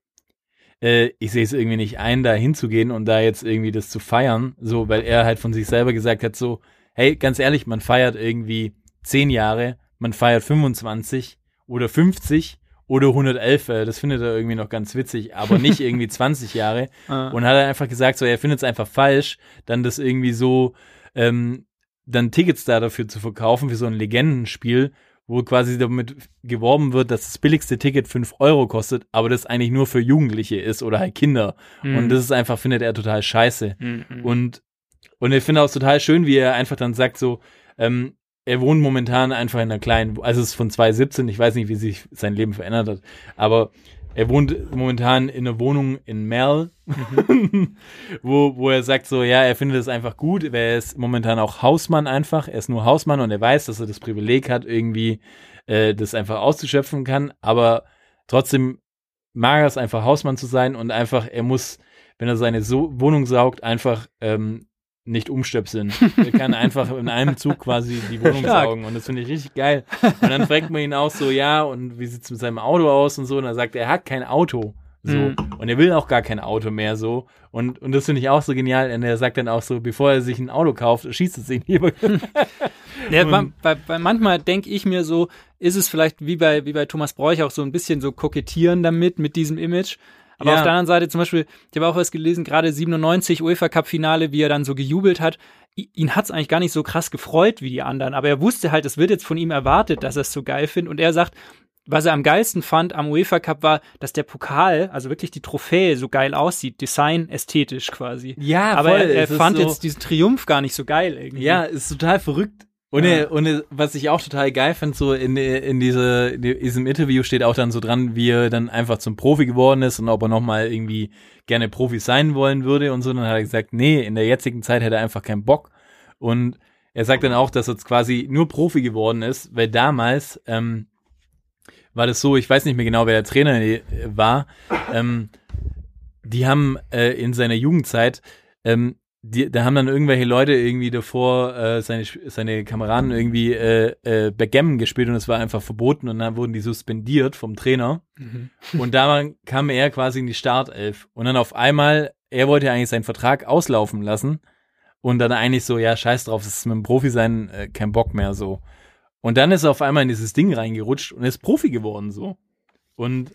äh, ich sehe es irgendwie nicht ein, da hinzugehen und da jetzt irgendwie das zu feiern. So, weil er halt von sich selber gesagt hat so, hey, ganz ehrlich, man feiert irgendwie 10 Jahre, man feiert 25 oder 50 oder 111, äh, das findet er irgendwie noch ganz witzig, aber nicht irgendwie 20 Jahre. Ah. Und hat er einfach gesagt, so, er findet es einfach falsch, dann das irgendwie so, ähm, dann Tickets da dafür zu verkaufen für so ein Legendenspiel, wo quasi damit geworben wird, dass das billigste Ticket 5 Euro kostet, aber das eigentlich nur für Jugendliche ist oder halt Kinder. Mhm. Und das ist einfach, findet er total scheiße. Mhm. Und, und ich finde auch total schön, wie er einfach dann sagt so, ähm, er wohnt momentan einfach in einer kleinen, also es ist von 2017, ich weiß nicht, wie sich sein Leben verändert hat, aber er wohnt momentan in einer Wohnung in Merl, wo, wo er sagt so, ja, er findet es einfach gut, weil er ist momentan auch Hausmann einfach, er ist nur Hausmann und er weiß, dass er das Privileg hat, irgendwie äh, das einfach auszuschöpfen kann, aber trotzdem mag es einfach Hausmann zu sein und einfach, er muss, wenn er seine so Wohnung saugt, einfach ähm, nicht umstöpseln. er kann einfach in einem Zug quasi die Wohnung Stark. saugen und das finde ich richtig geil. Und dann fragt man ihn auch so, ja, und wie sieht's mit seinem Auto aus und so, und er sagt, er hat kein Auto. So. Mhm. Und er will auch gar kein Auto mehr so. Und, und das finde ich auch so genial. Und er sagt dann auch so, bevor er sich ein Auto kauft, schießt es ihn lieber. Ja, bei, bei, bei manchmal denke ich mir so, ist es vielleicht wie bei, wie bei Thomas Bräuch auch so ein bisschen so kokettieren damit, mit diesem Image. Aber Ja. auf der anderen Seite zum Beispiel, ich habe auch was gelesen, gerade 97 UEFA Cup Finale, wie er dann so gejubelt hat. Ihn hat's eigentlich gar nicht so krass gefreut wie die anderen, aber er wusste halt, es wird jetzt von ihm erwartet, dass er es so geil findet. Und er sagt, was er am geilsten fand am UEFA Cup war, dass der Pokal, also wirklich die Trophäe, so geil aussieht, Design ästhetisch quasi. Ja, aber voll. er, er Es fand so- jetzt diesen Triumph gar nicht so geil irgendwie. Ja, ist total verrückt. Er, und was ich auch total geil fand, so in, in, diese, in diesem Interview steht auch dann so dran, wie er dann einfach zum Profi geworden ist und ob er nochmal irgendwie gerne Profi sein wollen würde und so. Und dann hat er gesagt, nee, in der jetzigen Zeit hätte er einfach keinen Bock. Und er sagt dann auch, dass er jetzt quasi nur Profi geworden ist, weil damals ähm, war das so, ich weiß nicht mehr genau, wer der Trainer äh, war. Ähm, die haben äh, in seiner Jugendzeit ähm, die, da haben dann irgendwelche Leute irgendwie davor äh, seine, seine Kameraden irgendwie äh, äh, Backgammon gespielt und es war einfach verboten und dann wurden die suspendiert vom Trainer. Und da kam er quasi in die Startelf. Und dann auf einmal, er wollte eigentlich seinen Vertrag auslaufen lassen und dann eigentlich so, ja, scheiß drauf, das ist mit dem Profi sein äh, kein Bock mehr so. Und dann ist er auf einmal in dieses Ding reingerutscht und ist Profi geworden so. Und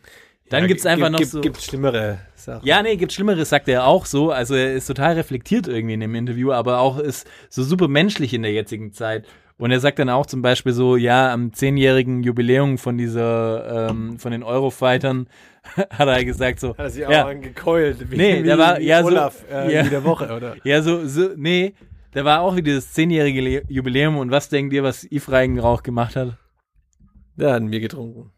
dann Ja, gibt's einfach gibt, noch gibt, so. Gibt schlimmere Sachen. Ja, nee, gibt Schlimmeres, sagt er auch so. Also er ist total reflektiert irgendwie in dem Interview, aber auch ist so super menschlich in der jetzigen Zeit. Und er sagt dann auch zum Beispiel so, ja, am zehnjährigen Jubiläum von dieser, ähm, von den Eurofightern hat er gesagt so, Hat er sich auch ja, angekeult. Wie, Nee, wie, der war- wie ja, so- Olaf äh, ja. in der Woche, oder? ja, so, so, nee, da war auch wieder das zehnjährige Le- Jubiläum und was denkt ihr, was Yves Reigenrauch gemacht hat? Der hat ein Bier getrunken.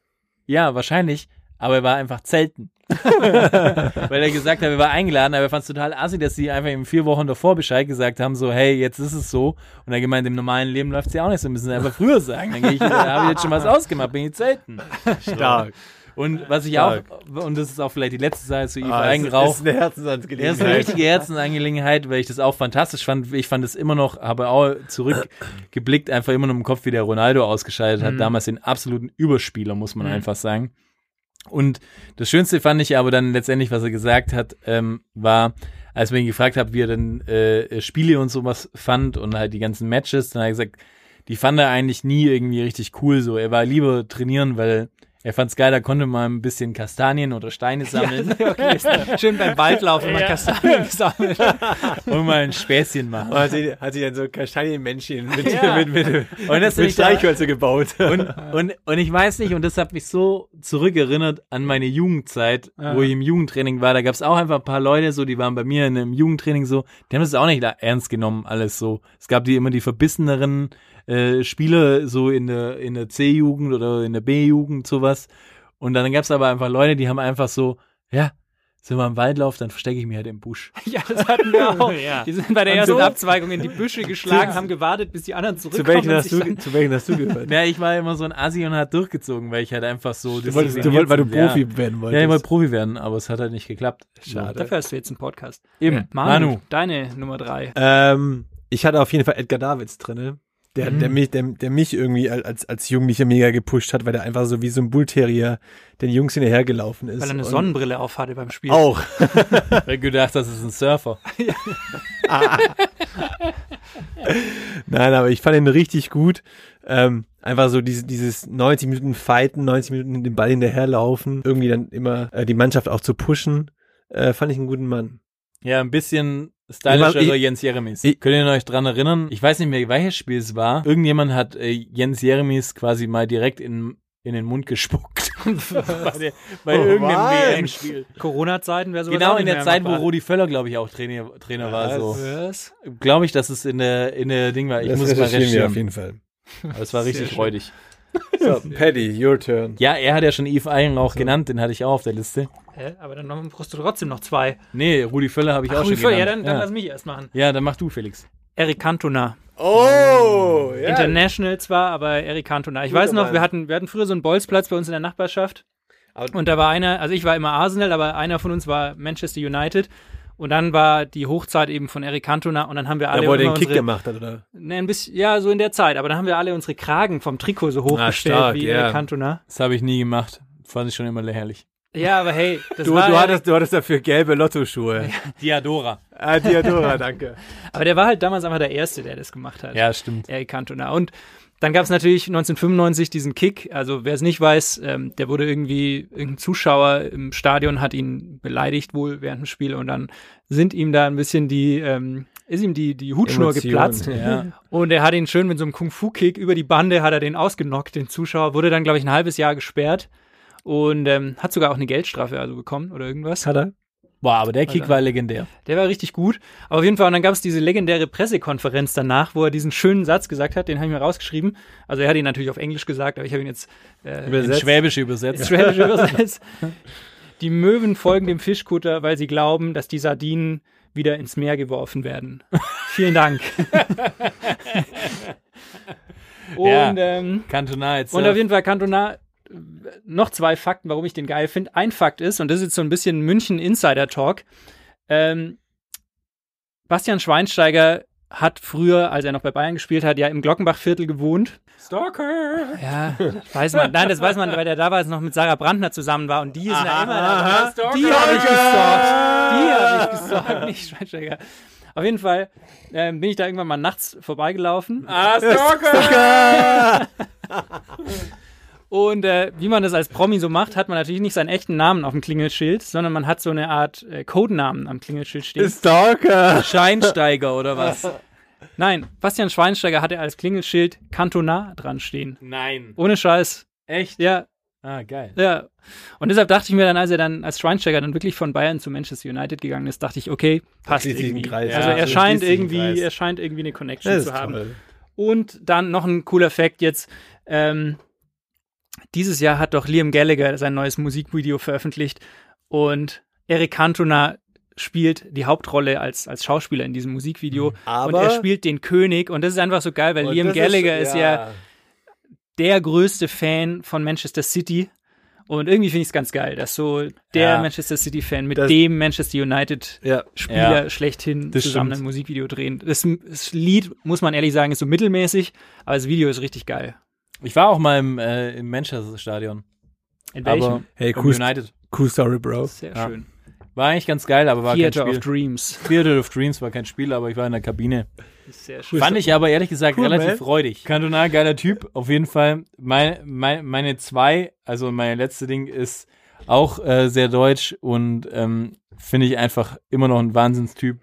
Ja, wahrscheinlich, aber er war einfach zelten. Weil er gesagt hat, er war eingeladen, aber er fand es total assi, dass sie einfach ihm vier Wochen davor Bescheid gesagt haben, so, hey, jetzt ist es so. Und er gemeint, im normalen Leben läuft es ja auch nicht so, müssen sie einfach früher sagen. Dann gehe ich, da habe ich jetzt schon was ausgemacht, bin ich zelten. Stark. Und was ich Stark. auch, und das ist auch vielleicht die letzte Seite zu Yves Ah, Eigenrauch. ist eine Herzensangelegenheit. ist eine richtige Herzensangelegenheit, weil ich das auch fantastisch fand. Ich fand es immer noch, habe auch zurückgeblickt, einfach immer noch im Kopf, wie der Ronaldo ausgeschaltet hat. Damals den absoluten Überspieler, muss man einfach sagen. Und das Schönste fand ich aber dann letztendlich, was er gesagt hat, ähm, war, als wir ihn gefragt haben, wie er denn äh, Spiele und sowas fand und halt die ganzen Matches, dann hat er gesagt, die fand er eigentlich nie irgendwie richtig cool so. Er war lieber trainieren, weil er fand's geil, da konnte man ein bisschen Kastanien oder Steine sammeln Schön beim Waldlauf immer Kastanien gesammelt. und mal ein Späßchen machen. Und hat sie, hat sie dann so Kastanienmännchen mit, Ja. mit, mit, mit, Und das mit Streichhölzer gebaut. Und, und, und ich weiß nicht, und das hat mich so zurückerinnert an meine Jugendzeit, wo ich im Jugendtraining war. Da gab es auch einfach ein paar Leute, so, die waren bei mir in einem Jugendtraining so, die haben das auch nicht da ernst genommen, alles so. Es gab die immer die verbisseneren äh, Spieler, so in der, in der C-Jugend oder in der B-Jugend, sowas. Und dann gab es aber einfach Leute, die haben einfach so, ja, sind wir im Waldlauf, dann verstecke ich mich halt im Busch. Ja, das hatten wir auch. Ja. Die sind bei der Und ersten so- Abzweigung in die Büsche geschlagen, haben gewartet, bis die anderen zu, zurückkommen. welchen und hast du, zu welchen hast du gehört? Ja, ich war immer so ein Asi und hat durchgezogen, weil ich halt einfach so Du wolltest, du weil du bin, ja. Profi werden wolltest. Ja, ich wollte Profi werden, aber es hat halt nicht geklappt. Schade. Dafür hast du jetzt einen Podcast. Eben. Manu, Manu. deine Nummer drei. Ähm, ich hatte auf jeden Fall Edgar Davids drinne. Der, der, mich, der, der mich irgendwie als, als Jugendlicher mega gepusht hat, weil der einfach so wie so ein Bullterrier den Jungs hinterhergelaufen ist. Weil er eine Sonnenbrille aufhatte beim Spiel. Auch. Weil du gedacht, das ist ein Surfer. Nein, aber ich fand ihn richtig gut. Ähm, einfach so diese, dieses 90 Minuten Fighten, 90 Minuten den Ball hinterherlaufen, irgendwie dann immer äh, die Mannschaft auch zu pushen, äh, fand ich einen guten Mann. Ja, ein bisschen stylischerer Ich- Jens Jeremies. ich- Könnt ihr euch dran erinnern? Ich weiß nicht mehr, welches Spiel es war. Irgendjemand hat äh, Jens Jeremies quasi mal direkt in, in den Mund gespuckt. bei der, bei Oh, irgendeinem. WM-Spiel. Corona-Zeiten wäre sowas Genau auch in der mehr Zeit, wo. Rudi Völler, glaube ich, auch Trainer, Trainer war. So. Was? Glaube ich, dass es in der, in der Ding war. Ich Das muss mal recherchieren auf jeden Fall. Aber es war richtig schön. freudig. So, Paddy, your turn. Ja, er hat ja schon Yves Eigenrauch genannt, den hatte ich auch auf der Liste. Hä? Aber dann brauchst du trotzdem noch zwei. Nee, Rudi Völler habe ich auch Ach, schon Rudi Völler, ja, genannt. dann, dann ja. lass mich erst machen. ja, dann mach du, Felix. Eric Cantona. Oh, ja. International zwar, aber Eric Cantona. Ich Guter weiß noch, Mann. wir hatten, wir hatten früher so einen Bolzplatz bei uns in der Nachbarschaft. Und da war einer, also ich war immer Arsenal, aber einer von uns war Manchester United. Und dann war die Hochzeit eben von Eric Cantona und dann haben wir alle Der, wo er den Kick unsere, gemacht hat, oder? ne, ein bisschen, ja, so in der Zeit, aber dann haben wir alle unsere Kragen vom Trikot so hochgestellt stark, wie ja. Eric Cantona. Das habe ich nie gemacht. Fand ich schon immer lächerlich. Ja, aber hey, das Du, war du, ja- hattest, du hattest dafür gelbe Lottoschuhe. Diadora. Ah, Diadora, danke. aber der war halt damals einfach der Erste, der das gemacht hat. Ja, stimmt. Eric Cantona. Und dann gab es natürlich 1995 diesen Kick. Also wer es nicht weiß, ähm, der wurde irgendwie, irgendein Zuschauer im Stadion hat ihn beleidigt wohl während dem Spiel und dann sind ihm da ein bisschen die, ähm, ist ihm die, die Hutschnur Emotion, geplatzt. Ja. Und er hat ihn schön mit so einem Kung-Fu-Kick über die Bande, hat er den ausgenockt, den Zuschauer, wurde dann, glaube ich, ein halbes Jahr gesperrt und ähm, hat sogar auch eine Geldstrafe also bekommen oder irgendwas. Hat er? Boah, aber der Kick Alter. war legendär. Der war richtig gut. Aber auf jeden Fall, und dann gab es diese legendäre Pressekonferenz danach, wo er diesen schönen Satz gesagt hat, den habe ich mir rausgeschrieben. Also er hat ihn natürlich auf Englisch gesagt, aber ich habe ihn jetzt äh, In Übersetzt. Schwäbisch ins übersetzt. Schwäbische übersetzt. Die Möwen folgen dem Fischkutter, weil sie glauben, dass die Sardinen wieder ins Meer geworfen werden. Vielen Dank. und, Ja. ähm, Cantona jetzt. und auf jeden Fall Cantona, noch zwei Fakten, warum ich den geil finde. Ein Fakt ist, und das ist jetzt so ein bisschen München Insider Talk, ähm, Bastian Schweinsteiger hat früher, als er noch bei Bayern gespielt hat, ja im Glockenbachviertel gewohnt. Stalker. Ja, weiß man. Nein, das weiß man, weil der damals noch mit Sarah Brandner zusammen war und die ist ja immer aha. da. Die habe ich gestalkt. Die habe ich gestalkt, nicht Schweinsteiger. Auf jeden Fall ähm, bin ich da irgendwann mal nachts vorbeigelaufen. Ah, Stalker. Und äh, wie man das als Promi so macht, hat man natürlich nicht seinen echten Namen auf dem Klingelschild, sondern man hat so eine Art äh, Codenamen am Klingelschild stehen. Stalker. Scheinsteiger oder was? Nein, Bastian Schweinsteiger hatte als Klingelschild Cantona dran stehen. Nein. Ohne Scheiß. Echt? Ja, Ah, geil. ja. Und deshalb dachte ich mir dann, als er dann als Schweinsteiger dann wirklich von Bayern zu Manchester United gegangen ist, dachte ich, okay, passt irgendwie. Kreis. Also Ja, er scheint irgendwie, Kreis. er scheint irgendwie eine Connection Das zu haben. toll. Und dann noch ein cooler Fact jetzt. Ähm, dieses Jahr hat doch Liam Gallagher sein neues Musikvideo veröffentlicht und Eric Cantona spielt die Hauptrolle als, als Schauspieler in diesem Musikvideo. und Aber- er spielt den König und das ist einfach so geil, weil Und Liam Gallagher ist, ja der größte Fan von Manchester City. Und irgendwie finde ich es ganz geil, dass so der Ja. Manchester City-Fan mit Das- dem Manchester United-Spieler Ja. Ja. schlechthin zusammen stimmt. ein Musikvideo drehen. Das, das Lied, muss man ehrlich sagen, ist so mittelmäßig, aber das Video ist richtig geil. Ich war auch mal im, äh, im Manchester-Stadion. In welchem? Aber Hey, im cool, United. cool Story, Bro. Sehr Ja. schön. War eigentlich ganz geil, aber war Theater kein of Spiel. Dreams. Theater of Dreams war kein Spiel, aber ich war in der Kabine. Sehr schön. Fand ich aber ehrlich gesagt Cool, relativ man. freudig. Cantona, geiler Typ, auf jeden Fall. Meine, meine, meine zwei, also mein letzte Ding ist auch äh, sehr deutsch und ähm, finde ich einfach immer noch ein Wahnsinnstyp,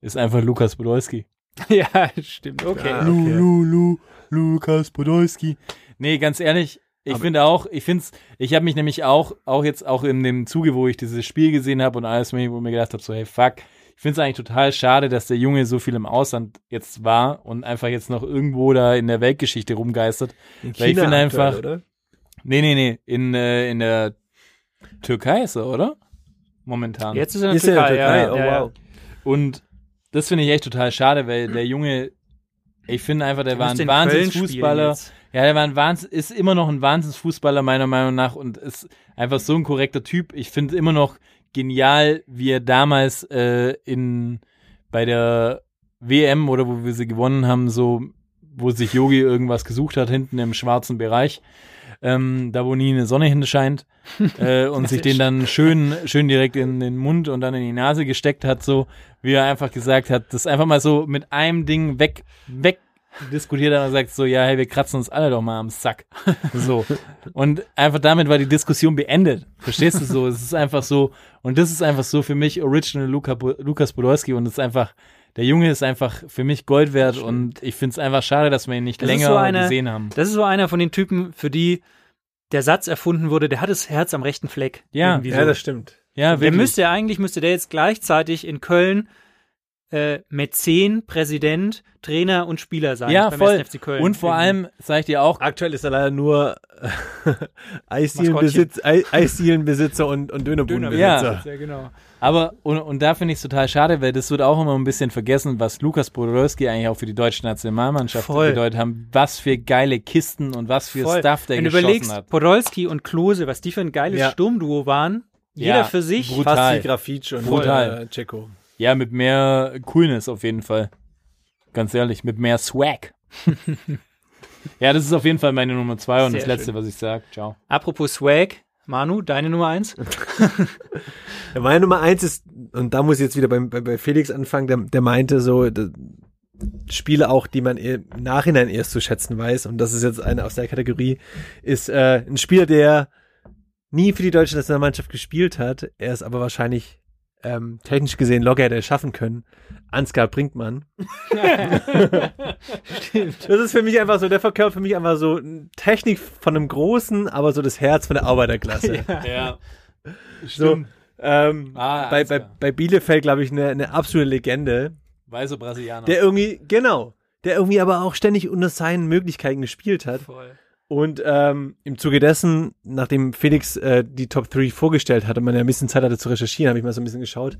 ist einfach Lukas Podolski. ja, stimmt. Okay. Ja. Lu, okay. Lu, Lu, Lukas Podolski. Nee, ganz ehrlich, ich finde auch, ich finde ich habe mich nämlich auch, auch jetzt auch in dem Zuge, wo ich dieses Spiel gesehen habe und alles, wo ich mir gedacht habe, so, hey, fuck, ich finde es eigentlich total schade, dass der Junge so viel im Ausland jetzt war und einfach jetzt noch irgendwo da in der Weltgeschichte rumgeistert. In Weil ich finde einfach- oder? Nee, nee, nee, in, äh, in der Türkei ist er, oder? Momentan. Jetzt ist er in der Ist er in der Türkei, Türkei? ja, Oh, ja, ja. wow. Und das finde ich echt total schade, weil der Junge, ich finde einfach, der war müsste ein Wahnsinnsfußballer. Ja, der war ein Wahnsinn, ist immer noch ein Wahnsinnsfußballer meiner Meinung nach und ist einfach so ein korrekter Typ. Ich finde immer noch genial, wie er damals äh, in bei der WM oder wo wir sie gewonnen haben, so wo sich Yogi irgendwas gesucht hat hinten im schwarzen Bereich, ähm, da wo nie eine Sonne hinscheint äh, und sich den dann schön schön direkt in den Mund und dann in die Nase gesteckt hat, so wie er einfach gesagt hat, das einfach mal so mit einem Ding weg weg diskutiert hat und sagt so, ja, hey, wir kratzen uns alle doch mal am Sack. So. Und einfach damit war die Diskussion beendet. Verstehst du so? Es ist einfach so, und das ist einfach so für mich Original Luca, Lukas Podolski und es ist einfach, der Junge ist einfach für mich Gold wert und ich finde es einfach schade, dass wir ihn nicht Das länger so eine- gesehen haben. Das ist so einer von den Typen, für die der Satz erfunden wurde, der hat das Herz am rechten Fleck. Ja, so. das stimmt. Ja, Der wirklich. müsste eigentlich, müsste der jetzt gleichzeitig in Köln äh, Mäzen, Präsident, Trainer und Spieler sein Ja, beim voll. 1. FC Köln. Und vor allem, sag ich dir auch, Aktuell ist er leider nur Eisdielenbesitz, Ei- Eisdielenbesitzer und, und Dönerbudenbesitzer. Ja. ja, genau. Aber, und, und da finde ich es total schade, weil das wird auch immer ein bisschen vergessen, was Lukas Podolski eigentlich auch für die deutsche Nationalmannschaft Voll. bedeutet haben. Was für geile Kisten und was für Voll. Stuff der Wenn du geschossen überlegst, hat. Podolski und Klose, was die für ein geiles Ja. Sturmduo waren, jeder Ja, für sich. brutal. Fast wie Grafitsch und Brutal. äh, Checo. Ja, mit mehr Coolness auf jeden Fall. Ganz ehrlich, mit mehr Swag. ja, das ist auf jeden Fall meine Nummer zwei und Sehr das letzte, schön. was ich sage. Ciao. Apropos Swag, Manu, deine Nummer eins? Ja, meine Nummer eins ist, und da muss ich jetzt wieder bei, bei, bei Felix anfangen, der, der meinte so, da, Spiele auch, die man im Nachhinein erst zu schätzen weiß, und das ist jetzt eine aus der Kategorie, ist äh, ein Spieler, der nie für die deutsche Nationalmannschaft gespielt hat, er ist aber wahrscheinlich ähm, technisch gesehen locker hätte er schaffen können. Ansgar Brinkmann. das ist für mich einfach so, der verkörpert für mich einfach so Technik von einem Großen, aber so das Herz von der Arbeiterklasse. Ja. So, ähm, Ah, bei, bei, bei Bielefeld, glaube ich, eine, eine absolute Legende. Weiße Brasilianer. Der irgendwie, genau, der irgendwie aber auch ständig unter seinen Möglichkeiten gespielt hat. Voll. Und ähm, im Zuge dessen, nachdem Felix äh, die Top 3 vorgestellt hatte, man ja ein bisschen Zeit hatte zu recherchieren, habe ich mal so ein bisschen geschaut.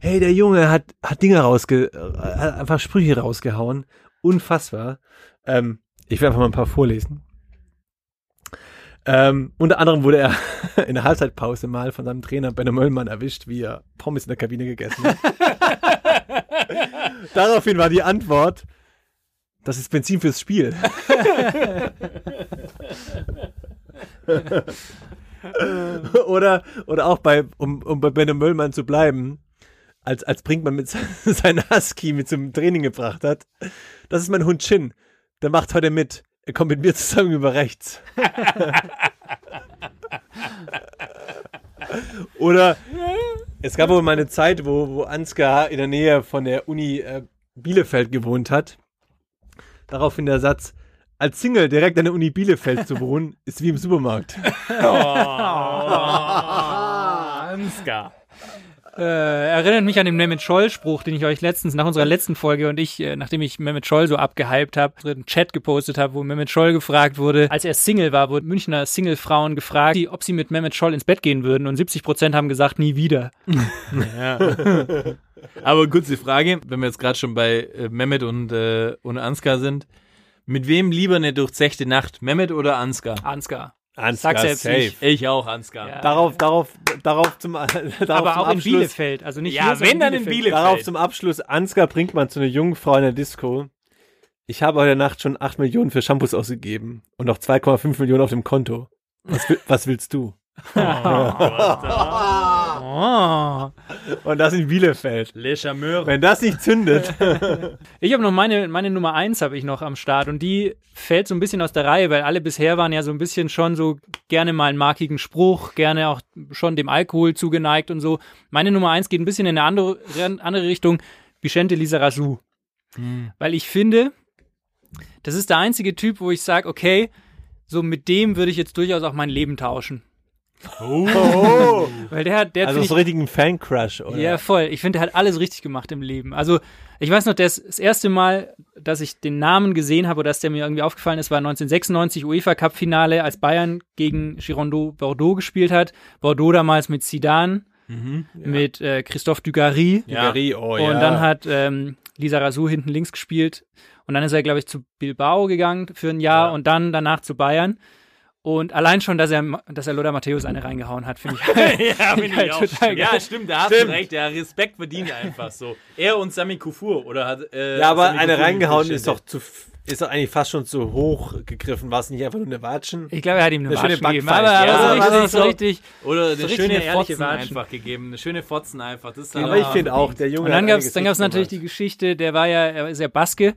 Hey, der Junge hat, hat Dinge rausge... Äh, hat einfach Sprüche rausgehauen. Unfassbar. Ähm, ich werde einfach mal ein paar vorlesen. Ähm, unter anderem wurde er in der Halbzeitpause mal von seinem Trainer Benno Möllmann erwischt, wie er Pommes in der Kabine gegessen hat. Daraufhin war die Antwort, das ist Benzin fürs Spiel. oder, oder auch bei, um, um bei Benno Möllmann zu bleiben, als, als Brinkmann mit se- seinen Husky mit zum Training gebracht hat. Das ist mein Hund Chin. Der macht heute mit. Er kommt mit mir zusammen über rechts. oder es gab wohl mal eine Zeit, wo, wo Ansgar in der Nähe von der Uni äh, Bielefeld gewohnt hat. Daraufhin der Satz, als Single direkt an der Uni Bielefeld zu wohnen, ist wie im Supermarkt. Ansgar. Äh, erinnert mich an den Mehmet Scholl-Spruch, den ich euch letztens nach unserer letzten Folge und ich, äh, nachdem ich Mehmet Scholl so abgehypt habe, einen Chat gepostet habe, wo Mehmet Scholl gefragt wurde, als er Single war, wurden Münchner Single-Frauen gefragt, ob sie mit Mehmet Scholl ins Bett gehen würden und 70 Prozent haben gesagt, nie wieder. Aber kurze Frage, wenn wir jetzt gerade schon bei äh, Mehmet und, äh, und Ansgar sind. Mit wem lieber eine durchzechte Nacht? Mehmet oder Ansgar? Ansgar. Ansgar, Sag selbst safe. nicht. Ich auch, Ansgar. Ja. Darauf, darauf, darauf zum, darauf Aber zum auch in Abschluss, Bielefeld, also nicht Ja, wenn, dann in Bielefeld. Darauf zum Abschluss, Ansgar Brinkmann zu einer jungen Frau in der Disco. Ich habe heute Nacht schon 8 Millionen für Shampoos ausgegeben und noch 2,5 Millionen auf dem Konto. Was, was willst du? Oh. Und das in Bielefeld. Le Charmeur. Wenn das nicht zündet. Ich habe noch meine, meine Nummer eins habe ich noch am Start und die fällt so ein bisschen aus der Reihe, weil alle bisher waren ja so ein bisschen schon so gerne mal einen markigen Spruch, gerne auch schon dem Alkohol zugeneigt und so. Meine Nummer eins geht ein bisschen in eine andere, andere Richtung. Vicente Lizarazu. Weil ich finde, das ist der einzige Typ, wo ich sage, okay, so mit dem würde ich jetzt durchaus auch mein Leben tauschen. Oh. Weil der hat, der Also so richtig ein Fan-Crush, oder? ja, voll. Ich finde, der hat alles richtig gemacht im Leben. Also, ich weiß noch, das, das erste Mal, dass ich den Namen gesehen habe oder dass der mir irgendwie aufgefallen ist, war 1996 UEFA Cup Finale, als Bayern gegen Girondeau Bordeaux gespielt hat. Bordeaux damals mit Zidane, mit äh, Christophe Dugarry. Ja. Gary, oh, Und ja. dann hat ähm, Lisa Razou hinten links gespielt. Und dann ist er, glaube ich, zu Bilbao gegangen für ein Jahr Ja. und dann danach zu Bayern. Und allein schon, dass er, dass er Lothar Matthäus eine reingehauen hat, finde ich. ja, Find ich halt total geil. Ja, stimmt, da hast du recht. Der Respekt verdient einfach so. Er und Sami Kufur, oder hat, äh, ja, aber Sami eine Kufur reingehauen ist doch zu, ist doch eigentlich fast schon zu hoch gegriffen. War es nicht einfach nur eine Watschen? Ich glaube, er hat ihm eine, Eine schöne Watschen gegeben. Aber, Ja, aber so, so so- richtig. Oder eine richtig schöne Fotzen Watschen. einfach gegeben. Eine schöne Fotzen einfach. Das ist Aber ich finde auch, der Junge Und dann gab es natürlich die. Geschichte, der war ja, er ist ja Baske.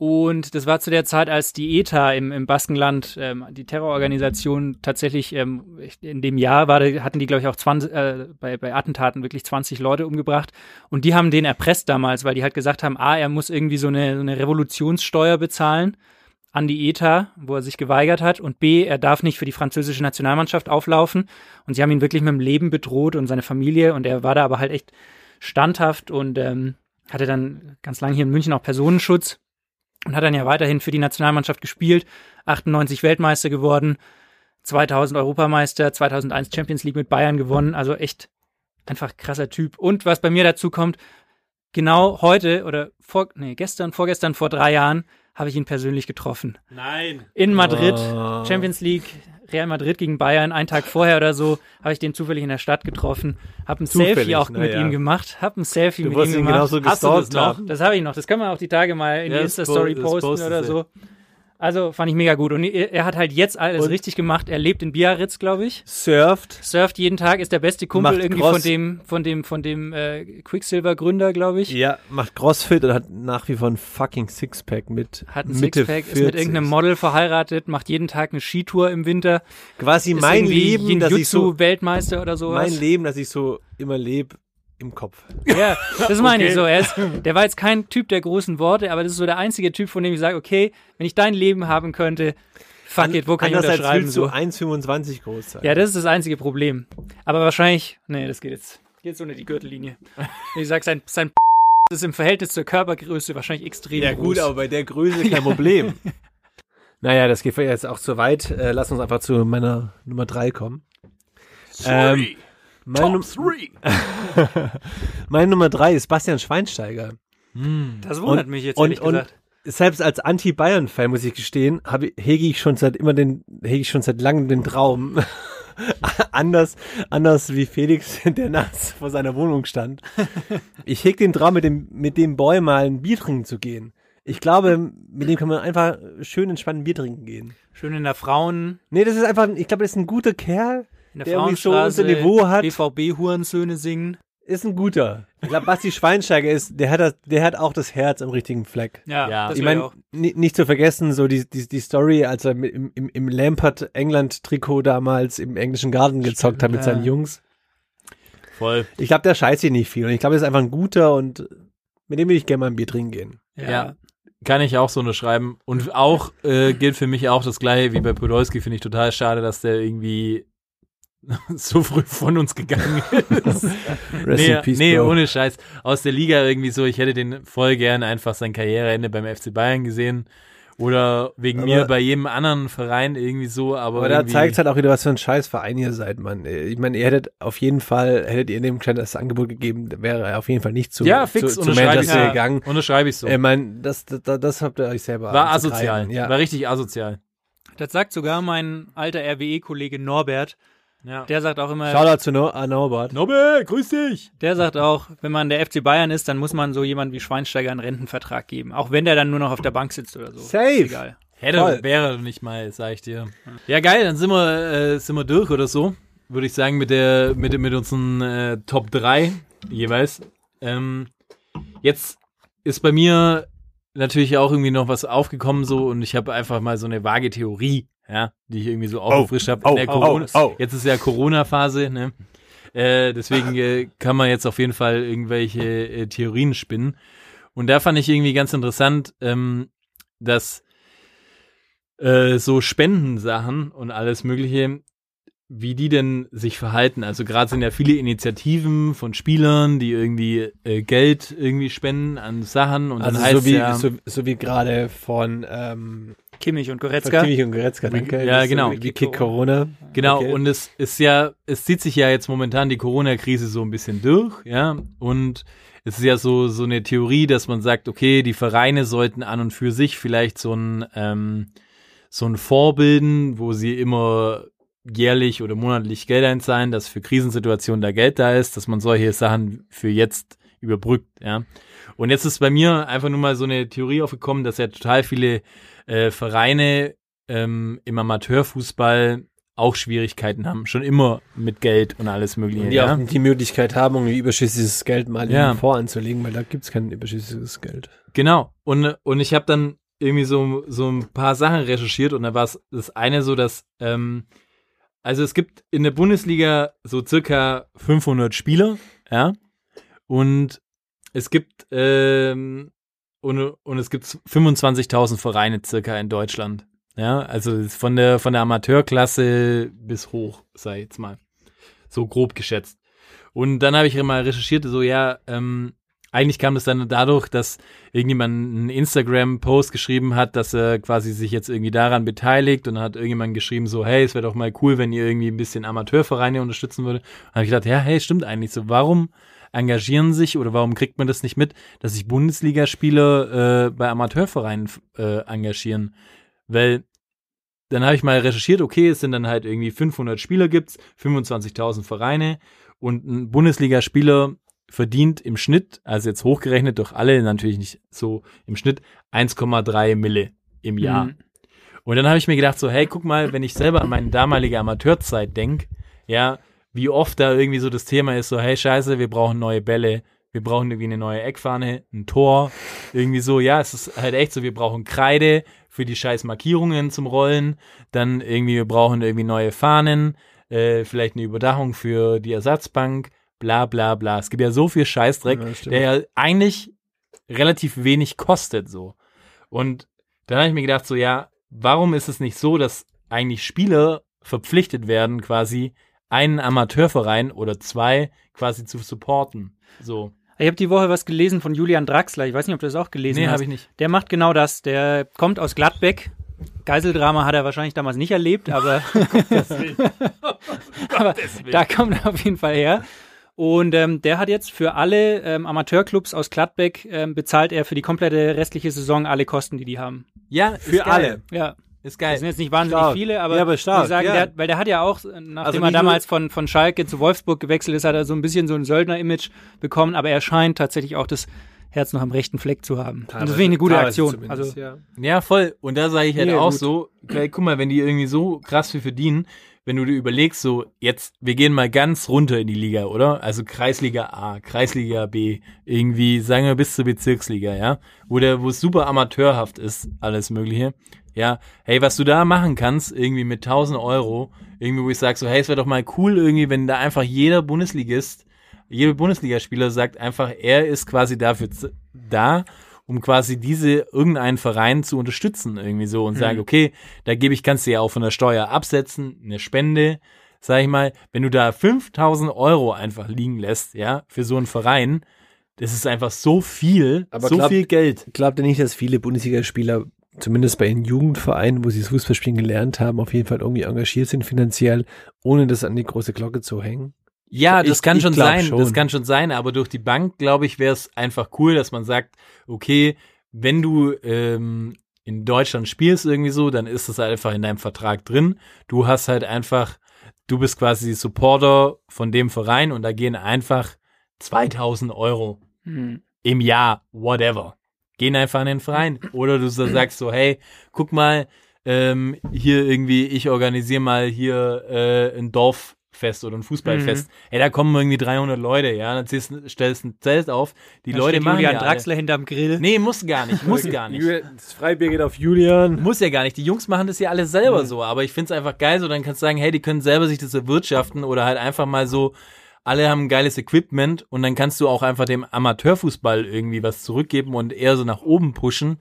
Und das war zu der Zeit, als die ETA im, im Baskenland, ähm, die Terrororganisation tatsächlich ähm, in dem Jahr war, hatten die, glaube ich, auch 20, äh, bei, bei Attentaten wirklich 20 Leute umgebracht. Und die haben den erpresst damals, weil die halt gesagt haben, A, er muss irgendwie so eine, so eine Revolutionssteuer bezahlen an die ETA, wo er sich geweigert hat. Und B, er darf nicht für die französische Nationalmannschaft auflaufen. Und sie haben ihn wirklich mit dem Leben bedroht und seine Familie. Und er war da aber halt echt standhaft und ähm, hatte dann ganz lange hier in München auch Personenschutz und hat dann ja weiterhin für die Nationalmannschaft gespielt, 98 Weltmeister geworden, 2000 Europameister, 2001 Champions League mit Bayern gewonnen, also echt einfach krasser Typ. Und was bei mir dazu kommt, genau heute oder vor, nee, gestern, vorgestern, vor drei Jahren habe ich ihn persönlich getroffen. Nein. In Madrid, Oh. Champions League, Real Madrid gegen Bayern, einen Tag vorher oder so, habe ich den zufällig in der Stadt getroffen, habe ein Zufällig, Selfie auch mit ja. ihm gemacht, habe ein Selfie Du mit ihm ihn gemacht. genauso Hast du das noch? Das habe ich noch. Das können wir auch die Tage mal in Ja, die Insta-Story posten oder so. Also fand ich mega gut. Und er, hat halt jetzt alles Und- richtig gemacht. Er lebt in Biarritz, glaube ich. Surft. Surft jeden Tag, ist der beste Kumpel irgendwie Cross. von dem, von dem, von dem äh, Quicksilver-Gründer, glaube ich. Ja, macht Crossfit und hat nach wie vor ein fucking Sixpack mit Hat ein Mitte Sixpack, ist 40. mit irgendeinem Model verheiratet, macht jeden Tag eine Skitour im Winter. Quasi Ist mein Leben, dass ich so Jiu-Jitsu-Weltmeister oder sowas. mein Leben, dass ich so immer lebe im Kopf. Ja, das meine ich Okay. so. Er ist, der war jetzt kein Typ der großen Worte, aber das ist so der einzige Typ, von dem ich sage, okay, wenn ich dein Leben haben könnte, fuck it, wo kann ich unterschreiben? willst du So. 1,25 groß sein. Ja, das ist das einzige Problem. Aber wahrscheinlich, nee, das geht jetzt, geht jetzt ohne die Gürtellinie. Ich sag, sein, sein ist im Verhältnis zur Körpergröße wahrscheinlich extrem Ja groß. gut, aber bei der Größe kein Problem. naja, das geht jetzt auch zu weit. Äh, lass uns einfach zu meiner Nummer drei kommen. Ähm, meine, Num- meine Nummer drei ist Bastian Schweinsteiger. das wundert und- mich jetzt, und- ehrlich und- gesagt. Selbst als Anti-Bayern-Fan muss ich gestehen, habe hege ich schon seit immer den, hege ich schon seit langem den Traum. anders, anders wie Felix, der nachts vor seiner Wohnung stand. Ich hege den Traum, mit dem, mit dem Boy mal ein Bier trinken zu gehen. Ich glaube, mit dem kann man einfach schön entspannt ein Bier trinken gehen. Schön in der Frauen, Nee, das ist einfach, ich glaube, das ist ein guter Kerl. In der, Der irgendwie so Frauenstraße, unser Niveau hat. BVB-Hurensöhne singen. Ist ein guter. Ich glaube, Basti Schweinsteiger ist, der hat, das, der hat auch das Herz am richtigen Fleck. Ja, Ja. das Ich meine, nicht zu vergessen, so die, die, die Story, als er mit, im, im, im Lampert-England-Trikot damals im englischen Garten gezockt hat mit ja. seinen Jungs. Voll. Ich glaube, der scheißt sich nicht viel. Und ich glaube, er ist einfach ein guter und mit dem will ich gerne mal ein Bier trinken gehen. Ja. Kann ich auch so unterschreiben. Und auch äh, gilt für mich auch das gleiche wie bei Podolski. Finde ich total schade, dass der irgendwie so früh von uns gegangen ist. Rest nee, in peace, nee ohne Scheiß. Aus der Liga irgendwie so, ich hätte den voll gern einfach sein Karriereende beim FC Bayern gesehen. Oder wegen Aber- mir bei jedem anderen Verein irgendwie so, aber, Aber da zeigt halt auch wieder, was für ein scheiß Verein ihr seid, Mann. Ich meine, ihr hättet auf jeden Fall, hättet ihr dem Kleinen das Angebot gegeben, wäre er auf jeden Fall nicht zu, ja, fix, zu, zu unterschreibe ich Manchester so. gegangen. Unterschreibe ich so. Ich meine, das, das, das habt ihr euch selber war asozial. Ja. War richtig asozial. Das sagt sogar mein alter RWE-Kollege Norbert. Ja. Der sagt auch immer, Shoutout zu no an Norbert. Nobbe, grüß dich. der sagt auch, wenn man der FC Bayern ist, dann muss man so jemand wie Schweinsteiger einen Rentenvertrag geben. Auch wenn der dann nur noch auf der Bank sitzt oder so. Safe. Ist egal. Hätte, Voll. wäre nicht mal, sag ich dir. Ja, geil, dann sind wir, äh, sind wir durch oder so. Würde ich sagen, mit der, mit, mit unseren äh, Top 3 jeweils. Ähm, jetzt ist bei mir natürlich auch irgendwie noch was aufgekommen so und ich habe einfach mal so eine vage Theorie, ja, die ich irgendwie so aufgefrischt habe. oh, In der oh, Corona- oh, oh. Jetzt ist ja Corona-Phase, ne? Äh, deswegen äh, kann man jetzt auf jeden Fall irgendwelche äh, Theorien spinnen. Und da fand ich irgendwie ganz interessant, ähm, dass äh, so Spendensachen und alles Mögliche, wie die denn sich verhalten. Also gerade sind ja viele Initiativen von Spielern, die irgendwie äh, Geld irgendwie spenden an Sachen und Also dann heißt so wie, ja, so, so wie gerade von, ähm, Kimmich und von Goretzka. Kimmich und Goretzka, danke. Ja, genau. Wie Kick Corona. Genau, Okay. und es ist ja, es zieht sich ja jetzt momentan die Corona-Krise so ein bisschen durch, ja, und es ist ja so, so eine Theorie, dass man sagt, okay, die Vereine sollten an und für sich vielleicht so ein, ähm, so ein Vorbilden, wo sie immer jährlich oder monatlich Geld einzahlen, dass für Krisensituationen da Geld da ist, dass man solche Sachen für jetzt überbrückt, ja. Und jetzt ist bei mir einfach nur mal so eine Theorie aufgekommen, dass ja total viele äh, Vereine ähm, im Amateurfußball auch Schwierigkeiten haben, schon immer mit Geld und alles mögliche. Und die ja? auch die Möglichkeit haben, irgendwie überschüssiges Geld mal Ja. in den Fonds anzulegen, weil da gibt's kein überschüssiges Geld. Genau. Und, und ich habe dann irgendwie so, so ein paar Sachen recherchiert und da war es das eine so, dass, ähm, also es gibt in der Bundesliga so circa 500 Spieler, ja, und es gibt, ähm, und, und es gibt 25.000 Vereine circa in Deutschland, ja, also von der, von der Amateurklasse bis hoch, ich jetzt mal, so grob geschätzt. Und dann habe ich mal recherchiert, so, ja, ähm, eigentlich kam das dann dadurch, dass irgendjemand einen Instagram-Post geschrieben hat, dass er quasi sich jetzt irgendwie daran beteiligt und dann hat irgendjemand geschrieben so, hey, es wäre doch mal cool, wenn ihr irgendwie ein bisschen Amateurvereine unterstützen würde. Und habe ich gedacht, ja, hey, stimmt eigentlich so. Warum engagieren sich oder warum kriegt man das nicht mit, dass sich Bundesligaspieler äh, bei Amateurvereinen äh, engagieren? Weil dann habe ich mal recherchiert, okay, es sind dann halt irgendwie 500 Spieler gibt's, 25.000 Vereine und ein Bundesligaspieler verdient im Schnitt, also jetzt hochgerechnet durch alle, natürlich nicht so im Schnitt, 1,3 Mille im Jahr. Mhm. Und dann habe ich mir gedacht, so, hey, guck mal, wenn ich selber an meine damalige Amateurzeit denk, ja, wie oft da irgendwie so das Thema ist, so, hey, scheiße, wir brauchen neue Bälle, wir brauchen irgendwie eine neue Eckfahne, ein Tor, irgendwie so, ja, es ist halt echt so, wir brauchen Kreide für die scheiß Markierungen zum Rollen, dann irgendwie, wir brauchen irgendwie neue Fahnen, äh, vielleicht eine Überdachung für die Ersatzbank, bla bla bla. Es gibt ja so viel Scheißdreck, Ja, der ja eigentlich relativ wenig kostet so. Und dann habe ich mir gedacht, so ja, warum ist es nicht so, dass eigentlich Spieler verpflichtet werden, quasi einen Amateurverein oder zwei quasi zu supporten? So. Ich habe die Woche was gelesen von Julian Draxler. Ich weiß nicht, ob du das auch gelesen Nee, hast. habe ich nicht. Der macht genau das. Der kommt aus Gladbeck. Geiseldrama hat er wahrscheinlich damals nicht erlebt, aber, aber da kommt er auf jeden Fall her. Und ähm, der hat jetzt für alle ähm, Amateurclubs aus Gladbeck ähm, bezahlt er für die komplette restliche Saison alle Kosten, die die haben. Ja, Für alle. Ja, Ist das geil. sind jetzt nicht wahnsinnig Stark. viele, aber, Ja, aber stark, die sagen, ja. der, weil der hat ja auch, nachdem Also er damals von, von Schalke zu Wolfsburg gewechselt ist, hat er so ein bisschen so ein Söldner-Image bekommen, aber er scheint tatsächlich auch das Herz noch am rechten Fleck zu haben. Und das finde ich eine gute Teilweise Aktion. Also, ja. Ja, voll. Und da sage ich halt Ja, auch gut. so, guck mal, wenn die irgendwie so krass viel verdienen, wenn du dir überlegst, so jetzt, wir gehen mal ganz runter in die Liga, oder? Also Kreisliga A, Kreisliga B, irgendwie, sagen wir bis zur Bezirksliga, ja? Wo der, wo es super amateurhaft ist, alles Mögliche. Ja, hey, was du da machen kannst, irgendwie mit 1000 Euro, irgendwie, wo ich sag so, hey, es wäre doch mal cool irgendwie, wenn da einfach jeder Bundesligist, jeder Bundesligaspieler sagt einfach, er ist quasi dafür da, um quasi diese irgendeinen Verein zu unterstützen irgendwie so und sagen, okay, da gebe ich, kannst du ja auch von der Steuer absetzen, eine Spende, sag ich mal, wenn du da 5000 Euro einfach liegen lässt, ja, für so einen Verein, das ist einfach so viel, Aber so glaub- viel Geld. Glaubt ihr nicht, dass viele Bundesligaspieler, zumindest bei ihren Jugendvereinen, wo sie das Fußballspielen gelernt haben, auf jeden Fall irgendwie engagiert sind finanziell, ohne das an die große Glocke zu hängen? Ja, Ich- das kann ich schon sein, schon. das kann schon sein, aber durch die Bank, glaube ich, wäre es einfach cool, dass man sagt, okay, wenn du ähm, in Deutschland spielst irgendwie so, dann ist das einfach in deinem Vertrag drin. Du hast halt einfach, du bist quasi Supporter von dem Verein und da gehen einfach 2000 Euro hm. im Jahr, whatever. Gehen einfach an den Verein. Oder du so sagst so, hey, guck mal, ähm, hier irgendwie, ich organisiere mal hier äh, ein Dorffest oder ein Fußballfest. Ey, da kommen irgendwie 300 Leute, ja, dann ziehst, stellst ein Zelt auf. Die Da Leute steht machen Julian ja Draxler hinterm Grill. Nee, muss gar nicht, muss gar nicht. Das Freibier geht auf Julian. Muss ja gar nicht. Die Jungs machen das ja alle selber so, aber ich find's einfach geil, so dann kannst du sagen, hey, die können selber sich das erwirtschaften oder halt einfach mal so, alle haben geiles Equipment und dann kannst du auch einfach dem Amateurfußball irgendwie was zurückgeben und eher so nach oben pushen,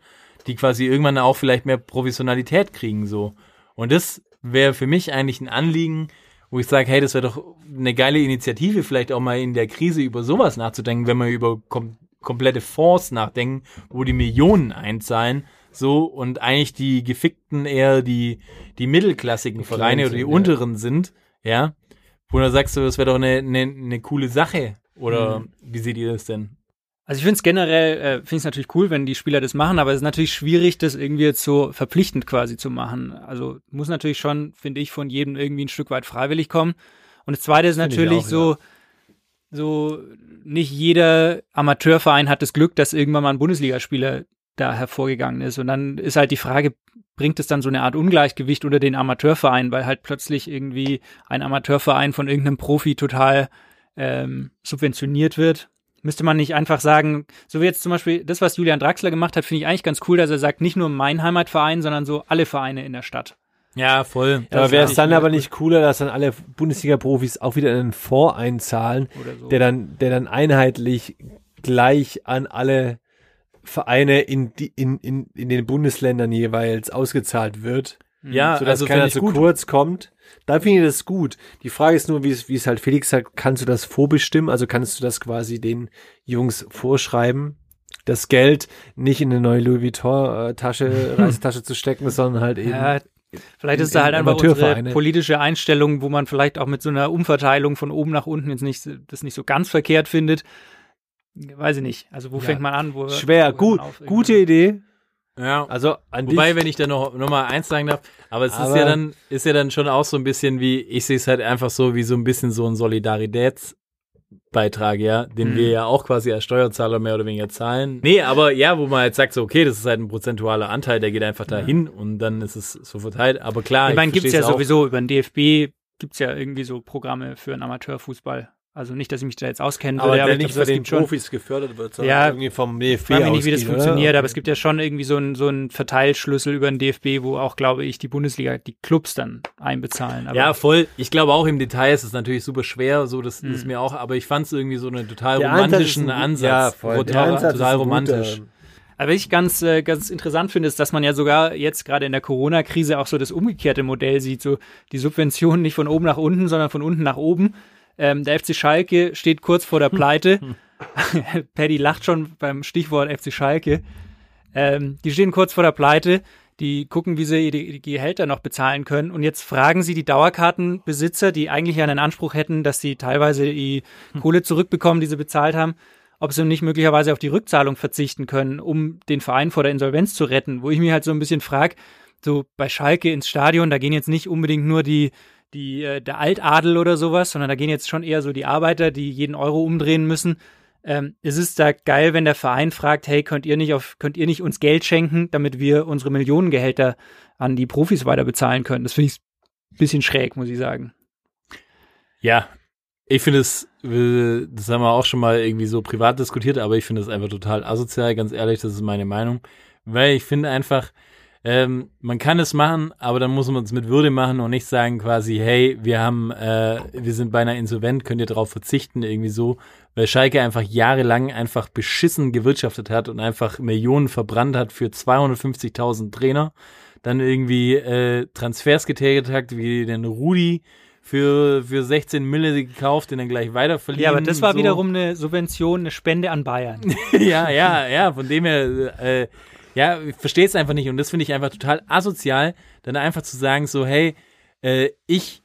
die quasi irgendwann auch vielleicht mehr Professionalität kriegen so. Und das wäre für mich eigentlich ein Anliegen, wo ich sage, hey, das wäre doch eine geile Initiative, vielleicht auch mal in der Krise über sowas nachzudenken, wenn wir über kom komplette Fonds nachdenken, wo die Millionen einzahlen, so und eigentlich die gefickten eher die die mittelklassigen Vereine oder die ja. unteren sind, ja, wo du sagst du, das wäre doch eine, eine, eine coole Sache oder wie seht ihr das denn? Also ich finde es generell, äh, finde ich es natürlich cool, wenn die Spieler das machen, aber es ist natürlich schwierig, das irgendwie jetzt so verpflichtend quasi zu machen. Also muss natürlich schon, finde ich, von jedem irgendwie ein Stück weit freiwillig kommen. Und das Zweite ist Finde ich natürlich auch, so, so nicht jeder Amateurverein hat das Glück, dass irgendwann mal ein Bundesligaspieler da hervorgegangen ist. Und dann ist halt die Frage, bringt es dann so eine Art Ungleichgewicht unter den Amateurvereinen, weil halt plötzlich irgendwie ein Amateurverein von irgendeinem Profi total ähm, subventioniert wird. Müsste man nicht einfach sagen, so wie jetzt zum Beispiel das, was Julian Draxler gemacht hat, finde ich eigentlich ganz cool, dass er sagt, nicht nur mein Heimatverein, sondern so alle Vereine in der Stadt. Ja, voll. aber Das wäre es dann aber nicht cooler, dass dann alle Bundesliga-Profis auch wieder in einen Fonds einzahlen, so. der dann, der dann einheitlich gleich an alle Vereine in, die, in, in, in den Bundesländern jeweils ausgezahlt wird, Ja, sodass also keiner zu gut. kurz kommt. Da finde ich das gut. Die Frage ist nur, wie es, wie es halt Felix sagt, kannst du das vorbestimmen? Also kannst du das quasi den Jungs vorschreiben, das Geld nicht in eine neue Louis Vuitton äh, Tasche, Reisetasche zu stecken, sondern halt eben. Ja, vielleicht ist da halt in einfach unsere politische Einstellung, wo man vielleicht auch mit so einer Umverteilung von oben nach unten jetzt nicht, das nicht so ganz verkehrt findet. Weiß ich nicht. Also wo Ja. fängt man an? Wo, Schwer, wo gut, auf? gute Idee. Ja. Also an Wobei, dich. wenn ich da noch, noch mal eins sagen darf, aber es ist Aber- ja dann, ist ja dann schon auch so ein bisschen wie, ich sehe es halt einfach so wie so ein bisschen so ein Solidaritätsbeitrag, ja, den Mhm. wir ja auch quasi als Steuerzahler mehr oder weniger zahlen. Nee, aber ja, wo man halt sagt so, okay, das ist halt ein prozentualer Anteil, der geht einfach dahin und dann ist es so verteilt. Aber klar, Ich meine, gibt's versteh's ja auch. sowieso über den DFB gibt's ja irgendwie so Programme für einen Amateurfußball. Also nicht, dass ich mich da jetzt auskennen aber würde, der aber ich nicht von das den gibt schon. Profis gefördert wird, sondern Ja, irgendwie vom DFB Ich mich nicht, wie das funktioniert, oder? aber es gibt ja schon irgendwie so einen so einen Verteilschlüssel über den DFB, wo auch, glaube ich, die Bundesliga, die Clubs dann einbezahlen. Aber Ja, voll. Ich glaube auch im Detail ist es natürlich super schwer, so das Mhm. ist mir auch, aber ich fand es irgendwie so einen total Der romantischen Ansatz. Ja, voll. Der Total, Ansatz ist total romantisch. guter. Aber was ich ganz, äh, ganz interessant finde, ist, dass man ja sogar jetzt gerade in der Corona-Krise auch so das umgekehrte Modell sieht, so die Subventionen nicht von oben nach unten, sondern von unten nach oben. Ähm, der FC Schalke steht kurz vor der Pleite. Paddy lacht schon beim Stichwort FC Schalke. Ähm, die stehen kurz vor der Pleite. Die gucken, wie sie die, Gehälter noch bezahlen können. Und jetzt fragen sie die Dauerkartenbesitzer, die eigentlich einen Anspruch hätten, dass sie teilweise die Kohle zurückbekommen, die sie bezahlt haben, ob sie nicht möglicherweise auf die Rückzahlung verzichten können, um den Verein vor der Insolvenz zu retten. Wo ich mich halt so ein bisschen frage, so bei Schalke ins Stadion, da gehen jetzt nicht unbedingt nur die, die, äh, der Altadel oder sowas, sondern da gehen jetzt schon eher so die Arbeiter, die jeden Euro umdrehen müssen. Ähm, es da geil, wenn der Verein fragt, hey, könnt ihr nicht auf, könnt ihr nicht uns Geld schenken, damit wir unsere Millionengehälter an die Profis weiter bezahlen können? Das finde ich ein bisschen schräg, muss ich sagen. Ja, ich finde es, äh, das haben wir auch schon mal irgendwie so privat diskutiert, aber ich finde es einfach total asozial, ganz ehrlich, das ist meine Meinung. Weil ich finde einfach, ähm, man kann es machen, aber dann muss man es mit Würde machen und nicht sagen quasi, hey, wir haben, äh, wir sind beinahe insolvent, könnt ihr darauf verzichten, irgendwie so, weil Schalke einfach jahrelang einfach beschissen gewirtschaftet hat und einfach Millionen verbrannt hat für 250.000 Trainer, dann irgendwie äh, Transfers getätigt hat, wie den Rudi für, für 16 Mille gekauft, den dann gleich weiter verliehen. Ja, aber das war so. wiederum eine Subvention, eine Spende an Bayern. ja, ja, ja, von dem her, äh, ja, ich verstehe es einfach nicht und das finde ich einfach total asozial, dann einfach zu sagen so, hey, äh, ich,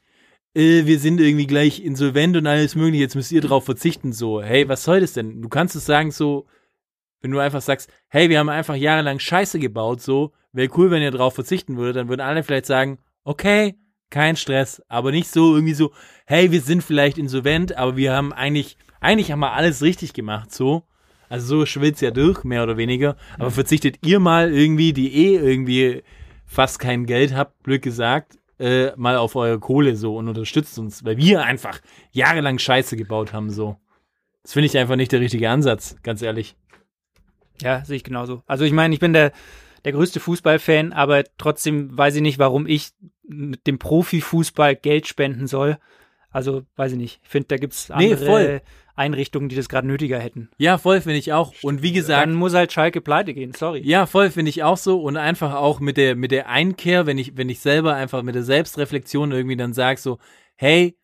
äh, wir sind irgendwie gleich insolvent und alles mögliche, jetzt müsst ihr drauf verzichten, so, hey, was soll das denn? Du kannst es sagen so, wenn du einfach sagst, hey, wir haben einfach jahrelang Scheiße gebaut, so, wäre cool, wenn ihr drauf verzichten würdet, dann würden alle vielleicht sagen, okay, kein Stress, aber nicht so irgendwie so, hey, wir sind vielleicht insolvent, aber wir haben eigentlich, eigentlich haben wir alles richtig gemacht, so. Also so schwillt's ja durch, mehr oder weniger. Aber verzichtet ihr mal irgendwie, die eh irgendwie fast kein Geld habt, blöd gesagt, äh, mal auf eure Kohle so und unterstützt uns, weil wir einfach jahrelang Scheiße gebaut haben, so. Das finde ich einfach nicht der richtige Ansatz, ganz ehrlich. Ja, sehe ich genauso. Also ich meine, ich bin der, der größte Fußballfan, aber trotzdem weiß ich nicht, warum ich mit dem Profifußball Geld spenden soll. Also weiß ich nicht. Ich finde, da gibt's Nee, andere voll. Einrichtungen, die das gerade nötiger hätten. Ja, voll finde ich auch. Und wie gesagt, Dann muss halt Schalke pleite gehen, sorry. Ja, voll finde ich auch so und einfach auch mit der mit der Einkehr, wenn ich wenn ich selber einfach mit der Selbstreflexion irgendwie dann sag so, hey,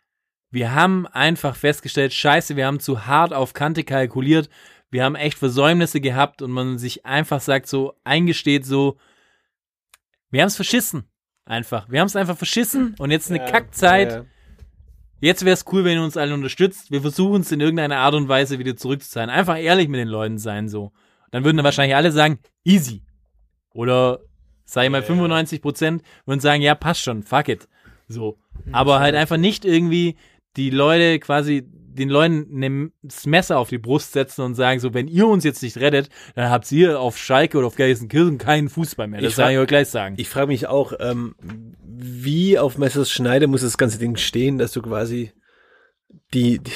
wir haben einfach festgestellt, scheiße, wir haben zu hart auf Kante kalkuliert, wir haben echt Versäumnisse gehabt und man sich einfach sagt so, eingesteht so, wir haben es verschissen. Einfach. Wir haben es einfach verschissen und jetzt eine Kackzeit. Ja, Jetzt wäre es cool, wenn ihr uns alle unterstützt. Wir versuchen es in irgendeiner Art und Weise wieder zurückzuzahlen. Einfach ehrlich mit den Leuten sein, so. Dann würden dann wahrscheinlich alle sagen, easy. Oder, sag ich mal, 95 Prozent würden sagen, ja, passt schon, fuck it. So. Aber halt einfach nicht irgendwie die Leute quasi, den Leuten ne- das Messer auf die Brust setzen und sagen, so, wenn ihr uns jetzt nicht rettet, dann habt ihr auf Schalke oder auf Gelsenkirchen keinen Fußball mehr. Das Ich kann ich euch gleich sagen. Ich frage mich auch, ähm, wie auf Messers Schneide muss das ganze Ding stehen, dass du quasi die, die,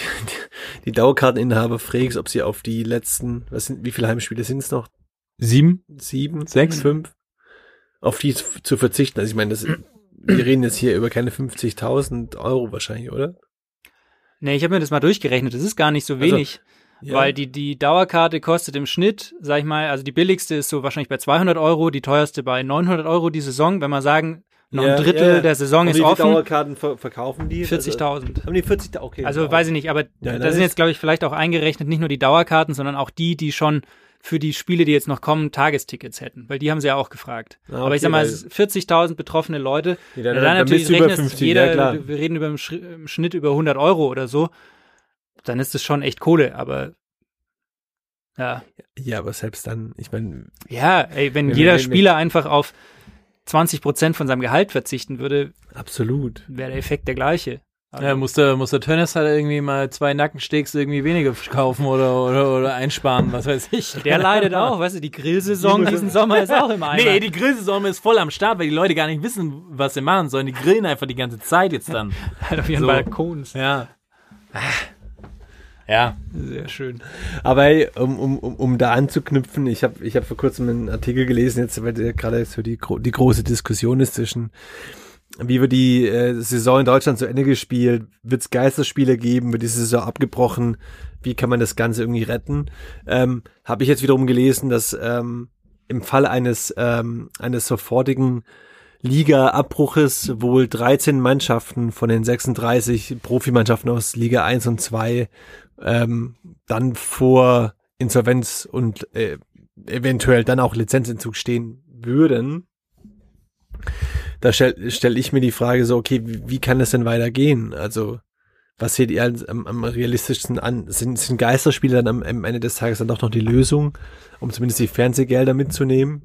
die Dauerkarteninhaber fragst, ob sie auf die letzten, was sind, wie viele Heimspiele sind es noch? Sieben? Sieben? Sechs? Fünf? Auf die zu zu verzichten. Also ich meine, das, wir reden jetzt hier über keine 50.000 Euro wahrscheinlich, oder? Nee, ich habe mir das mal durchgerechnet. Das ist gar nicht so Also, wenig. Weil die, die Dauerkarte kostet im Schnitt, sag ich mal, also die billigste ist so wahrscheinlich bei 200 Euro, die teuerste bei 900 Euro die Saison. Wenn wir sagen, Noch ein Drittel der Saison ist wie viele offen. Dauerkarten ver verkaufen die? 40.000. Haben die 40.000? Okay. Also wow. weiß ich nicht, aber Ja, da sind jetzt, glaube ich, vielleicht auch eingerechnet nicht nur die Dauerkarten, sondern auch die, die schon für die Spiele, die jetzt noch kommen, Tagestickets hätten. Weil die haben sie ja auch gefragt. Ah, aber ich okay, sag mal, weil- es ist 40.000 betroffene Leute. Nee, dann- dann dann natürlich über rechnest, 50, jeder, ja, wir reden über im, Schnitt über 100 Euro oder so, dann ist das schon echt Kohle, aber ja. Ja, aber selbst dann, ich meine, Ja, ey, wenn Wenn- jeder Spieler einfach auf 20 Prozent von seinem Gehalt verzichten würde, absolut. wäre der Effekt der gleiche. Also, Ja, muss der, muss der Tönnes halt irgendwie mal zwei Nackensteaks irgendwie weniger kaufen oder, oder, oder einsparen, was weiß ich. der leidet auch, weißt du, die Grillsaison diesen Sommer ist auch im Eimer. Nee, die Grillsaison ist voll am Start, weil die Leute gar nicht wissen, was sie machen sollen. Die grillen einfach die ganze Zeit jetzt dann. halt auf ihren So. Balkons. Ja. Ja. Sehr schön. Aber hey, um, um, um, um da anzuknüpfen, ich habe ich hab vor kurzem einen Artikel gelesen, jetzt, weil der gerade so die, die große Diskussion ist zwischen, wie wird die äh, Saison in Deutschland zu Ende gespielt, wird es Geisterspiele geben, wird die Saison abgebrochen, wie kann man das Ganze irgendwie retten? Ähm, habe ich jetzt wiederum gelesen, dass ähm, im Fall eines, ähm, eines sofortigen Liga-Abbruches wohl 13 Mannschaften von den 36 Profimannschaften aus Liga 1 und 2 ähm, dann vor Insolvenz und äh, eventuell dann auch Lizenzentzug stehen würden. Da stelle stell ich mir die Frage so, okay, wie, wie kann das denn weitergehen? Also, was seht ihr als, am, am realistischsten an? Sind, sind Geisterspiele dann am, am Ende des Tages dann doch noch die Lösung, um zumindest die Fernsehgelder mitzunehmen?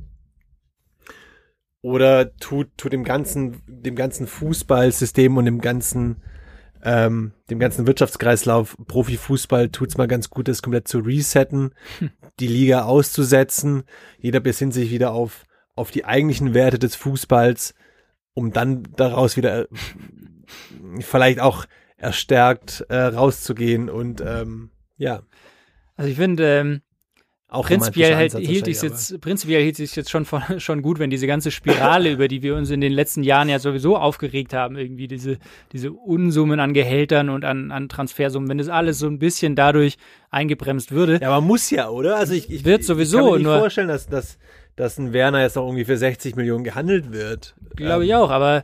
Oder tut, tut dem ganzen, dem ganzen Fußballsystem und dem ganzen, ähm, dem ganzen Wirtschaftskreislauf Profifußball tut's mal ganz gut, das komplett zu resetten, die Liga auszusetzen. Jeder besinnt sich wieder auf, auf die eigentlichen Werte des Fußballs, um dann daraus wieder äh, vielleicht auch erstärkt äh, rauszugehen und ähm, ja, Also ich finde, ähm, auch prinzipiell hält, hielt ich jetzt, prinzipiell hielt sich jetzt schon von, schon gut, wenn diese ganze Spirale, über die wir uns in den letzten Jahren ja sowieso aufgeregt haben, irgendwie diese, diese Unsummen an Gehältern und an, an Transfersummen, wenn das alles so ein bisschen dadurch eingebremst würde. Ja, aber muss ja, oder? Also ich, ich Wird ich sowieso, kann mir nicht nur- vorstellen, dass, dass, dass ein Werner jetzt noch irgendwie für 60 Millionen gehandelt wird. Glaube ich Ähm, auch, aber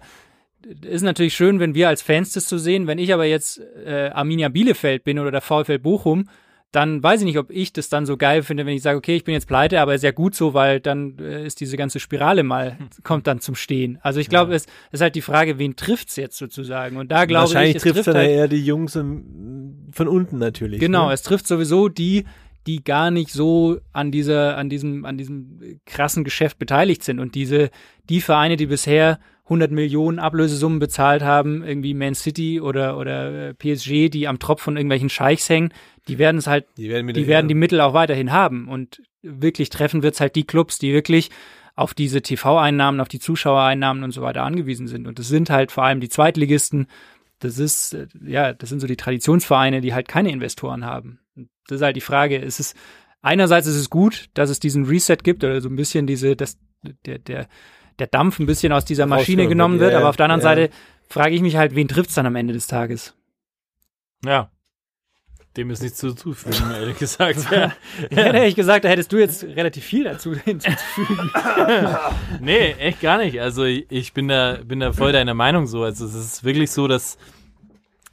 ist natürlich schön, wenn wir als Fans das so sehen. Wenn ich aber jetzt äh, Arminia Bielefeld bin oder der VfL Bochum, dann weiß ich nicht, ob ich das dann so geil finde, wenn ich sage, okay, ich bin jetzt pleite, aber ist ja gut so, weil dann äh, ist diese ganze Spirale mal, kommt dann zum Stehen. Also ich glaube, es ist halt die Frage, wen trifft's jetzt sozusagen? Und da glaube ich, es trifft trifft dann halt, eher die Jungs im, von unten natürlich. Genau, Ne? es trifft sowieso die, die gar nicht so an dieser, an diesem, an diesem krassen Geschäft beteiligt sind und diese, die Vereine, die bisher 100 Millionen Ablösesummen bezahlt haben, irgendwie Man City oder, oder äh, PSG, die am Tropf von irgendwelchen Scheichs hängen, die werden es halt, Die werden, die werden die Mittel auch weiterhin haben und wirklich treffen wird's halt die Clubs, die wirklich auf diese TV-Einnahmen, auf die Zuschauereinnahmen und so weiter angewiesen sind. Und das sind halt vor allem die Zweitligisten. Das ist, äh, ja, das sind so die Traditionsvereine, die halt keine Investoren haben. Das ist halt die Frage. Es ist, einerseits ist es gut, dass es diesen Reset gibt oder so ein bisschen diese, dass der, der, der Dampf ein bisschen aus dieser Maschine genommen wird, ja, aber auf der anderen ja. Seite frage ich mich halt, wen trifft's dann am Ende des Tages? Ja. Dem ist nichts zuzufügen, ehrlich gesagt. Ja. Ich hätte ehrlich gesagt, da hättest du jetzt relativ viel dazu hinzuzufügen. Nee, echt gar nicht. Also ich, ich bin da, bin da voll deiner Meinung so. Also es ist wirklich so, dass,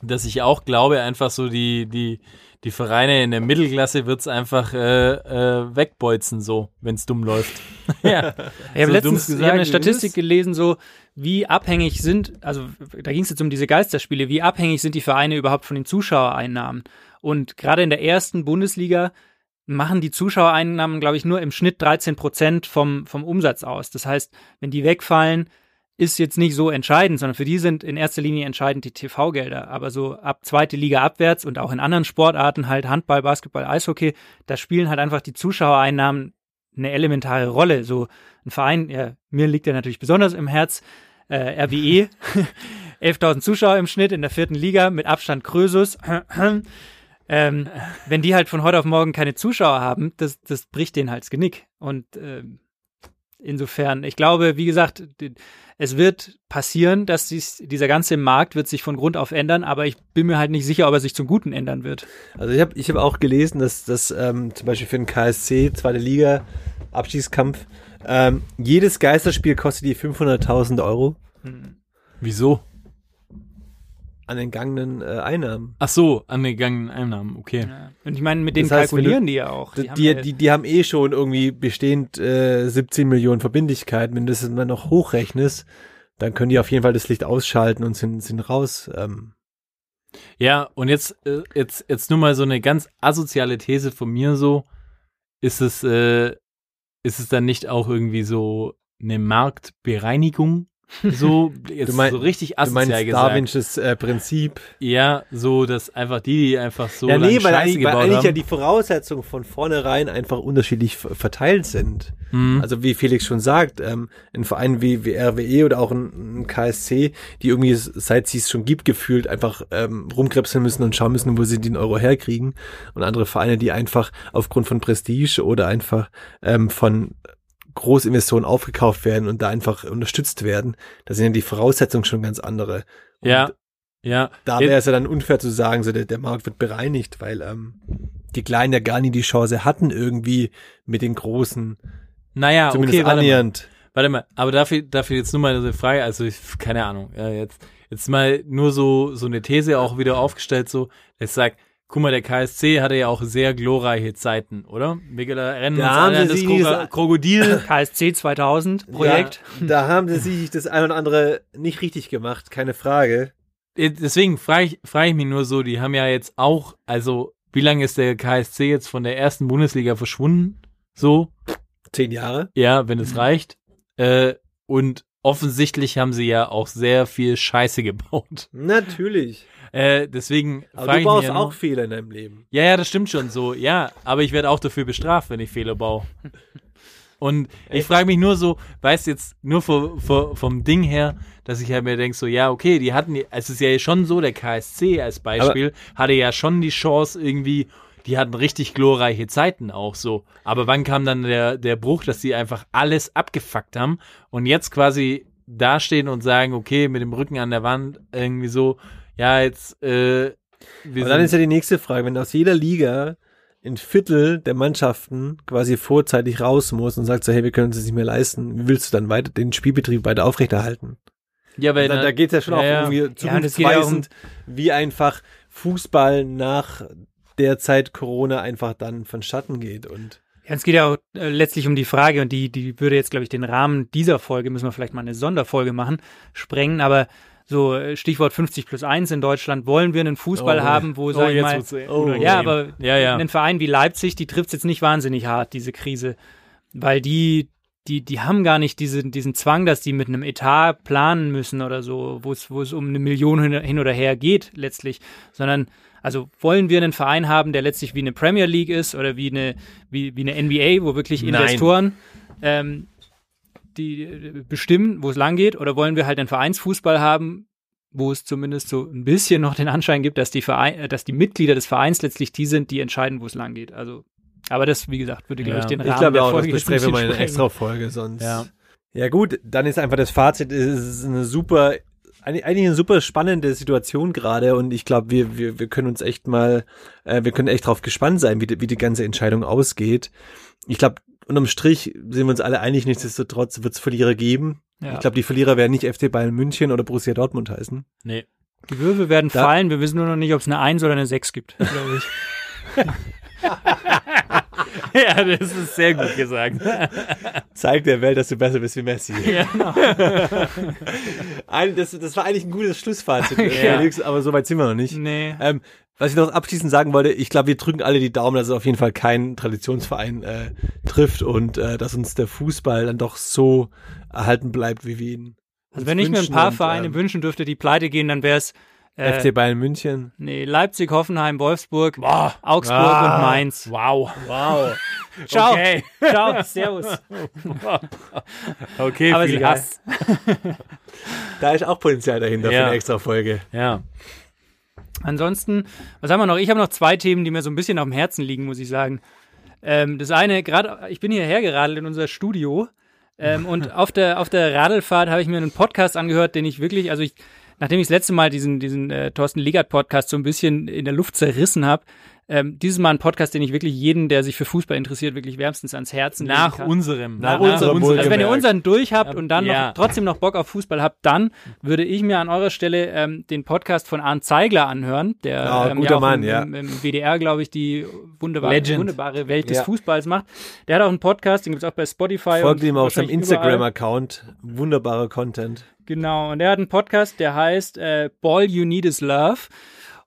dass ich auch glaube, einfach so die, die, die Vereine in der Mittelklasse wird's einfach äh, äh, wegbolzen, so, wenn's dumm läuft. ja. Ich habe So letztens dumm ich gesagt, hab eine Statistik ist. gelesen, so wie abhängig sind, also da ging es jetzt um diese Geisterspiele, wie abhängig sind die Vereine überhaupt von den Zuschauereinnahmen? Und gerade in der ersten Bundesliga machen die Zuschauereinnahmen, glaube ich, nur im Schnitt 13 Prozent vom, vom Umsatz aus. Das heißt, wenn die wegfallen, ist jetzt nicht so entscheidend, sondern für die sind in erster Linie entscheidend die TV-Gelder. Aber so ab zweite Liga abwärts und auch in anderen Sportarten, halt Handball, Basketball, Eishockey, da spielen halt einfach die Zuschauereinnahmen eine elementare Rolle. So ein Verein, ja, mir liegt ja natürlich besonders im Herz, äh, RWE, 11.000 Zuschauer im Schnitt in der vierten Liga, mit Abstand Krösus. ähm, wenn die halt von heute auf morgen keine Zuschauer haben, das, das bricht denen halt das Genick. Und ähm, insofern, ich glaube, wie gesagt, es wird passieren, dass dies, dieser ganze Markt wird sich von Grund auf ändern, aber ich bin mir halt nicht sicher, ob er sich zum Guten ändern wird. Also ich habe ich hab auch gelesen, dass das ähm, zum Beispiel für den KSC, zweite Liga, Abstiegskampf, ähm, jedes Geisterspiel kostet die 500.000 Euro. Wieso? An entgangenen äh, Einnahmen. Ach so, an den gegangenen Einnahmen, okay. Ja. Und ich meine, mit denen Das heißt, kalkulieren du- die ja auch. Die, haben die, ja die, die haben eh schon irgendwie bestehend äh, 17 Millionen Verbindlichkeit. Wenn du das dann noch hochrechnest, dann können die auf jeden Fall das Licht ausschalten und sind, sind raus. Ähm, Ja, und jetzt, äh, jetzt, jetzt nur mal so eine ganz asoziale These von mir so, ist es, äh, ist es dann nicht auch irgendwie so eine Marktbereinigung? So, jetzt Du mein- so richtig du asozial meinst gesagt. Darwinsches äh, Prinzip. Ja, so, dass einfach die, die einfach so ja, nee, weil eigentlich, weil eigentlich ja die Voraussetzungen von vornherein einfach unterschiedlich ver- verteilt sind. Hm. Also wie Felix schon sagt, ähm, ein Verein wie, wie RWE oder auch ein, ein KSC, die irgendwie seit sie es schon gibt, gefühlt einfach ähm, rumkrebseln müssen und schauen müssen, wo sie den Euro herkriegen. Und andere Vereine, die einfach aufgrund von Prestige oder einfach ähm, von Großinvestoren aufgekauft werden und da einfach unterstützt werden, da sind ja die Voraussetzungen schon ganz andere. Und ja, ja. da wäre es ja dann unfair zu sagen, so der, der Markt wird bereinigt, weil ähm, die Kleinen ja gar nie die Chance hatten, irgendwie mit den Großen Naja, zumindest okay, warte mal. annähernd. Warte mal, aber dafür, dafür jetzt nur mal eine Frage, also ich, keine Ahnung, ja, jetzt, jetzt mal nur so, so eine These auch wieder aufgestellt, so, ich sag, guck mal, der KSC hatte ja auch sehr glorreiche Zeiten, oder? Wir erinnern Da uns an sie das Kro Krokodil. KSC 2000 Projekt. Ja, da haben sie sich das ein oder andere nicht richtig gemacht, keine Frage. Deswegen frage ich, frage ich mich nur so, die haben ja jetzt auch, also, wie lange ist der KSC jetzt von der ersten Bundesliga verschwunden? So, Zehn Jahre. ja, wenn es reicht. Äh, und offensichtlich haben sie ja auch sehr viel Scheiße gebaut. Natürlich. Äh, deswegen Aber frage du ich mich baust auch Fehler in deinem Leben. Ja, ja, das stimmt schon so. Ja, aber ich werde auch dafür bestraft, wenn ich Fehler baue. Und ich frage mich nur so, weißt jetzt nur vor, vor, vom Ding her, dass ich halt mir denke, so, ja, okay, die hatten, es ist ja schon so, der KSC als Beispiel hatte ja schon die Chance irgendwie, die hatten richtig glorreiche Zeiten auch so. Aber wann kam dann der, der Bruch, dass die einfach alles abgefuckt haben und jetzt quasi dastehen und sagen, okay, mit dem Rücken an der Wand irgendwie so, ja, jetzt, äh, wir Und dann ist ja die nächste Frage, wenn aus jeder Liga ein Viertel der Mannschaften quasi vorzeitig raus muss und sagt so, hey, wir können uns das nicht mehr leisten, wie willst du dann weiter den Spielbetrieb weiter aufrechterhalten? ja, weil Da, da geht es ja schon Ja, auch irgendwie Ja, geht ja um- zukunftsweisend, wie einfach Fußball nach der Zeit Corona einfach dann vonstatten geht und Ja, es geht ja auch äh, letztlich um die Frage, und die, die würde jetzt, glaube ich, den Rahmen dieser Folge, müssen wir vielleicht mal eine Sonderfolge machen, sprengen, aber so äh, Stichwort 50 plus 1 in Deutschland, wollen wir einen Fußball Oh, haben, wo, sag ich mal, Oh, ja, aber ja, ja. einen Verein wie Leipzig, die trifft jetzt nicht wahnsinnig hart, diese Krise, weil die, die, die haben gar nicht diese, diesen Zwang, dass die mit einem Etat planen müssen oder so, wo es, wo es um eine Million hin, hin oder her geht letztlich, sondern also wollen wir einen Verein haben, der letztlich wie eine Premier League ist oder wie eine, wie, wie eine NBA, wo wirklich. Investoren ähm, die äh, bestimmen, wo es lang geht, oder wollen wir halt einen Vereinsfußball haben, wo es zumindest so ein bisschen noch den Anschein gibt, dass die Verein, äh, dass die Mitglieder des Vereins letztlich die sind, die entscheiden, wo es lang geht. Also, aber das, wie gesagt, würde, glaube Ja. ich, den ich Rahmen glaube der auch, das Folge ein besprechen wir mal in einer extra Folge sonst. Ja. ja gut, dann ist einfach das Fazit, es ist eine super, eigentlich eigentlich eine super spannende Situation gerade und ich glaube, wir, wir, wir können uns echt mal, äh, wir können echt drauf gespannt sein, wie die, wie die ganze Entscheidung ausgeht. Ich glaube, unterm Strich sind wir uns alle einig, nichtsdestotrotz wird es Verlierer geben. Ja. Ich glaube, die Verlierer werden nicht FC Bayern München oder Borussia Dortmund heißen. Nee. Die Würfel werden Da- fallen, wir wissen nur noch nicht, ob es eine 1 oder eine 6 gibt, glaube ich. ja, das ist sehr gut gesagt. Zeig der Welt, dass du besser bist wie Messi. ja, genau. Ein, das, das war eigentlich ein gutes Schlussfazit, Ja. Felix, aber so weit sind wir noch nicht. Nee. Ähm, was ich noch abschließend sagen wollte, ich glaube, wir drücken alle die Daumen, dass es auf jeden Fall keinen Traditionsverein äh, trifft und äh, dass uns der Fußball dann doch so erhalten bleibt, wie wir ihn. Also wenn ich mir ein paar und, Vereine ähm, wünschen dürfte, die pleite gehen, dann wäre es äh, FC Bayern München. nee, Leipzig, Hoffenheim, Wolfsburg, Augsburg Ah. und Mainz. Wow. Wow. Ciao. Okay. Ciao. Servus. Okay, Aber viel. Hass. Da ist auch Potenzial dahinter Ja. für eine extra Folge. Ja. Ansonsten, was haben wir noch? Ich habe noch zwei Themen, die mir so ein bisschen auf dem Herzen liegen, muss ich sagen. Ähm, das eine, gerade, ich bin hierher geradelt in unser Studio ähm, und auf der, auf der Radelfahrt habe ich mir einen Podcast angehört, den ich wirklich, also ich, nachdem ich das letzte Mal diesen, diesen äh, Thorsten Legert Podcast so ein bisschen in der Luft zerrissen habe, Ähm, dieses Mal ein Podcast, den ich wirklich jeden, der sich für Fußball interessiert, wirklich wärmstens ans Herzen Nach kann. unserem. Nach unserem Also wenn ihr unseren durch habt und dann Ja. noch, trotzdem noch Bock auf Fußball habt, dann würde ich mir an eurer Stelle ähm, den Podcast von Arndt Zeigler anhören, der Ah, ähm, guter ja auch Mann, im, ja. im, im WDR, glaube ich, die wunderbare, Legend. wunderbare Welt des Ja. Fußballs macht. Der hat auch einen Podcast, den gibt's auch bei Spotify. Folgt und ihm auf seinem. Instagram-Account. Wunderbarer Content. Genau, und er hat einen Podcast, der heißt äh, Ball You Need Is Love.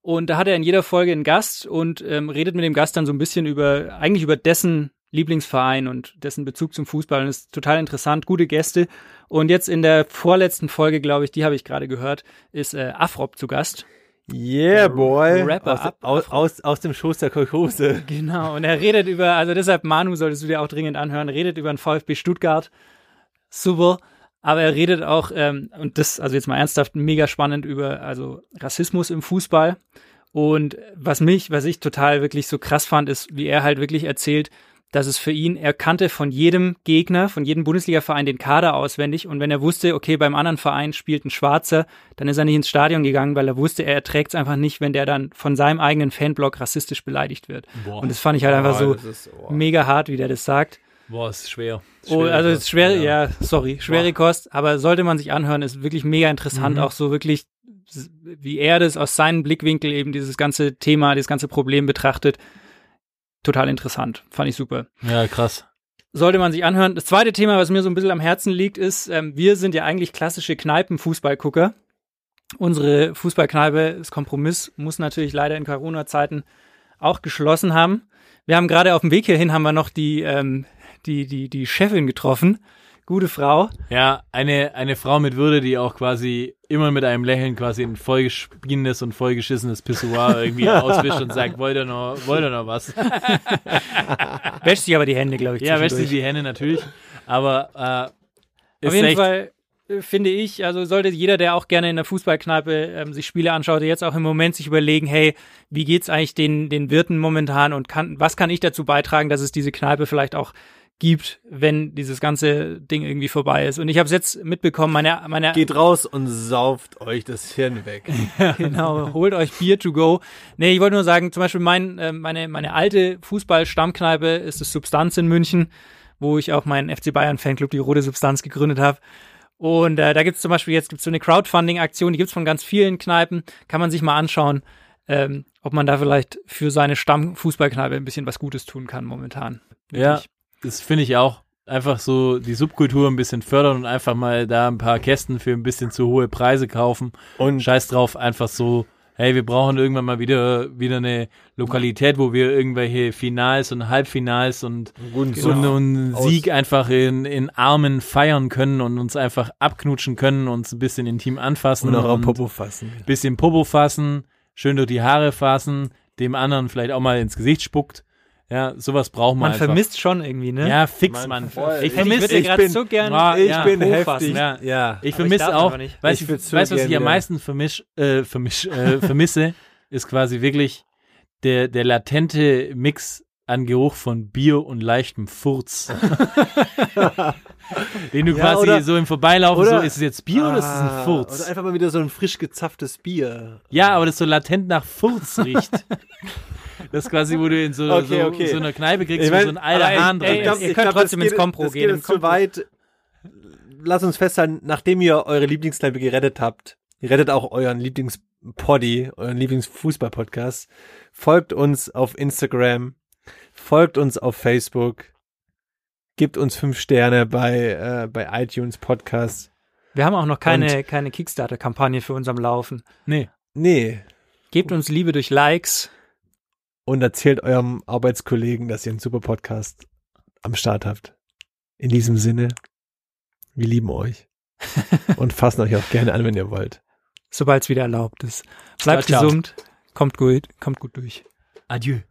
Und da hat er in jeder Folge einen Gast und ähm, redet mit dem Gast dann so ein bisschen über, eigentlich über dessen Lieblingsverein und dessen Bezug zum Fußball. Und das ist total interessant, gute Gäste. Und jetzt in der vorletzten Folge, glaube ich, die habe ich gerade gehört, ist äh, Afrop zu Gast. Yeah, boy. Rapper aus, ab. aus, aus, aus dem Schoß der Kolchose. Genau, und er redet über, also deshalb, Manu, solltest du dir auch dringend anhören, redet über den VfB Stuttgart. Super. Aber er redet auch, ähm, und das, also jetzt mal ernsthaft, mega spannend über, also Rassismus im Fußball. Und was mich, was ich total wirklich so krass fand, ist, wie er halt wirklich erzählt, dass es für ihn, er kannte von jedem Gegner, von jedem Bundesliga-Verein den Kader auswendig. Und wenn er wusste, okay, beim anderen Verein spielt ein Schwarzer, dann ist er nicht ins Stadion gegangen, weil er wusste, er erträgt es einfach nicht, wenn der dann von seinem eigenen Fanblock rassistisch beleidigt wird. Boah. Und das fand ich halt einfach so ist, oh. mega hart, wie der das sagt. Boah, ist schwer. Oh, also es ist schwer, ja, sorry, schwere Kost, aber sollte man sich anhören, ist wirklich mega interessant, auch so wirklich, wie er das aus seinem Blickwinkel eben dieses ganze Thema, dieses ganze Problem betrachtet. Total interessant, fand ich super. Ja, krass. Sollte man sich anhören. Das zweite Thema, was mir so ein bisschen am Herzen liegt, ist, ähm, wir sind ja eigentlich klassische Kneipen-Fußballgucker. Unsere Fußballkneipe, das Kompromiss, muss natürlich leider in Corona-Zeiten auch geschlossen haben. Wir haben gerade auf dem Weg hierhin haben wir noch die, ähm, die, die, die Chefin getroffen. Gute Frau. Ja, eine, eine Frau mit Würde, die auch quasi immer mit einem Lächeln quasi ein vollgespienenes und vollgeschissenes Pissoir irgendwie auswischt und sagt, wollt ihr noch, wollt ihr noch was? Wäscht sich aber die Hände, glaube ich. Ja, wäscht sie die Hände natürlich, aber äh, ist Auf jeden echt, Fall äh, finde ich, also sollte jeder, der auch gerne in der Fußballkneipe ähm, sich Spiele anschaut, jetzt auch im Moment sich überlegen, hey, wie geht's eigentlich den, den Wirten momentan und kann, was kann ich dazu beitragen, dass es diese Kneipe vielleicht auch gibt, wenn dieses ganze Ding irgendwie vorbei ist. Und ich habe es jetzt mitbekommen, meine, meine Geht raus und sauft euch das Hirn weg. genau, holt euch Bier to go. Nee, ich wollte nur sagen, zum Beispiel mein, äh, meine, meine alte Fußball-Stammkneipe ist das Substanz in München, wo ich auch meinen FC Bayern Fanclub, die Rote Substanz, gegründet habe. Und äh, da gibt's zum Beispiel jetzt gibt's so eine Crowdfunding-Aktion, die gibt's von ganz vielen Kneipen. Kann man sich mal anschauen, ähm, ob man da vielleicht für seine Stammfußballkneipe ein bisschen was Gutes tun kann momentan. ja. Das finde ich auch. Einfach so die Subkultur ein bisschen fördern und einfach mal da ein paar Kästen für ein bisschen zu hohe Preise kaufen. Und Scheiß drauf, einfach so, hey, wir brauchen irgendwann mal wieder, wieder eine Lokalität, wo wir irgendwelche Finals und Halbfinals und, so einen Sieg einfach in, in Armen feiern können und uns einfach abknutschen können, uns ein bisschen intim anfassen und auch und Popo fassen. bisschen Popo fassen, schön durch die Haare fassen, dem anderen vielleicht auch mal ins Gesicht spuckt. Ja, sowas braucht man, Man einfach. vermisst schon irgendwie, ne? Ja, fix, Man. Ich Ich vermisse würde ich gerade so gern Ah, Ich ja, bin heftig. Ja. Ja. Ich ich vermisse auch, aber nicht. weißt Ich du, so weißt, was ich am meisten vermisch, äh, vermisch, äh, vermisse, ist quasi wirklich der, der latente Mix an Geruch von Bier und leichtem Furz. Den du Ja, quasi oder- so im Vorbeilaufen oder- so, ist es jetzt Bier oder ist es ein Ah, Furz? Oder einfach mal wieder so ein frisch gezapftes Bier. Ja, aber das so latent nach Furz riecht. das ist quasi, wo du in so, Okay, so, okay. so einer Kneipe kriegst, Ich wo mein, so ein alter aber Hahn ey, drin ey, ist. ihr könnt glaub, trotzdem ins Kompro gehen. Geht jetzt zu Kompro- weit. Lass uns festhalten, nachdem ihr eure Lieblingskneipe gerettet habt, ihr rettet auch euren Lieblingspoddy, euren Lieblingsfußball-Podcast. Folgt uns auf Instagram, folgt uns auf Facebook, gebt uns fünf Sterne bei, äh, bei iTunes Podcast. Wir haben auch noch keine, keine Kickstarter-Kampagne für uns am Laufen. Nee. Nee. Gebt uns Liebe durch Likes. Und erzählt eurem Arbeitskollegen, dass ihr einen super Podcast am Start habt. In diesem Sinne, wir lieben euch. und fassen euch auch gerne an, wenn ihr wollt. sobald es wieder erlaubt ist. Bleibt Ciao, ciao. gesund, kommt gut, kommt gut durch. Adieu.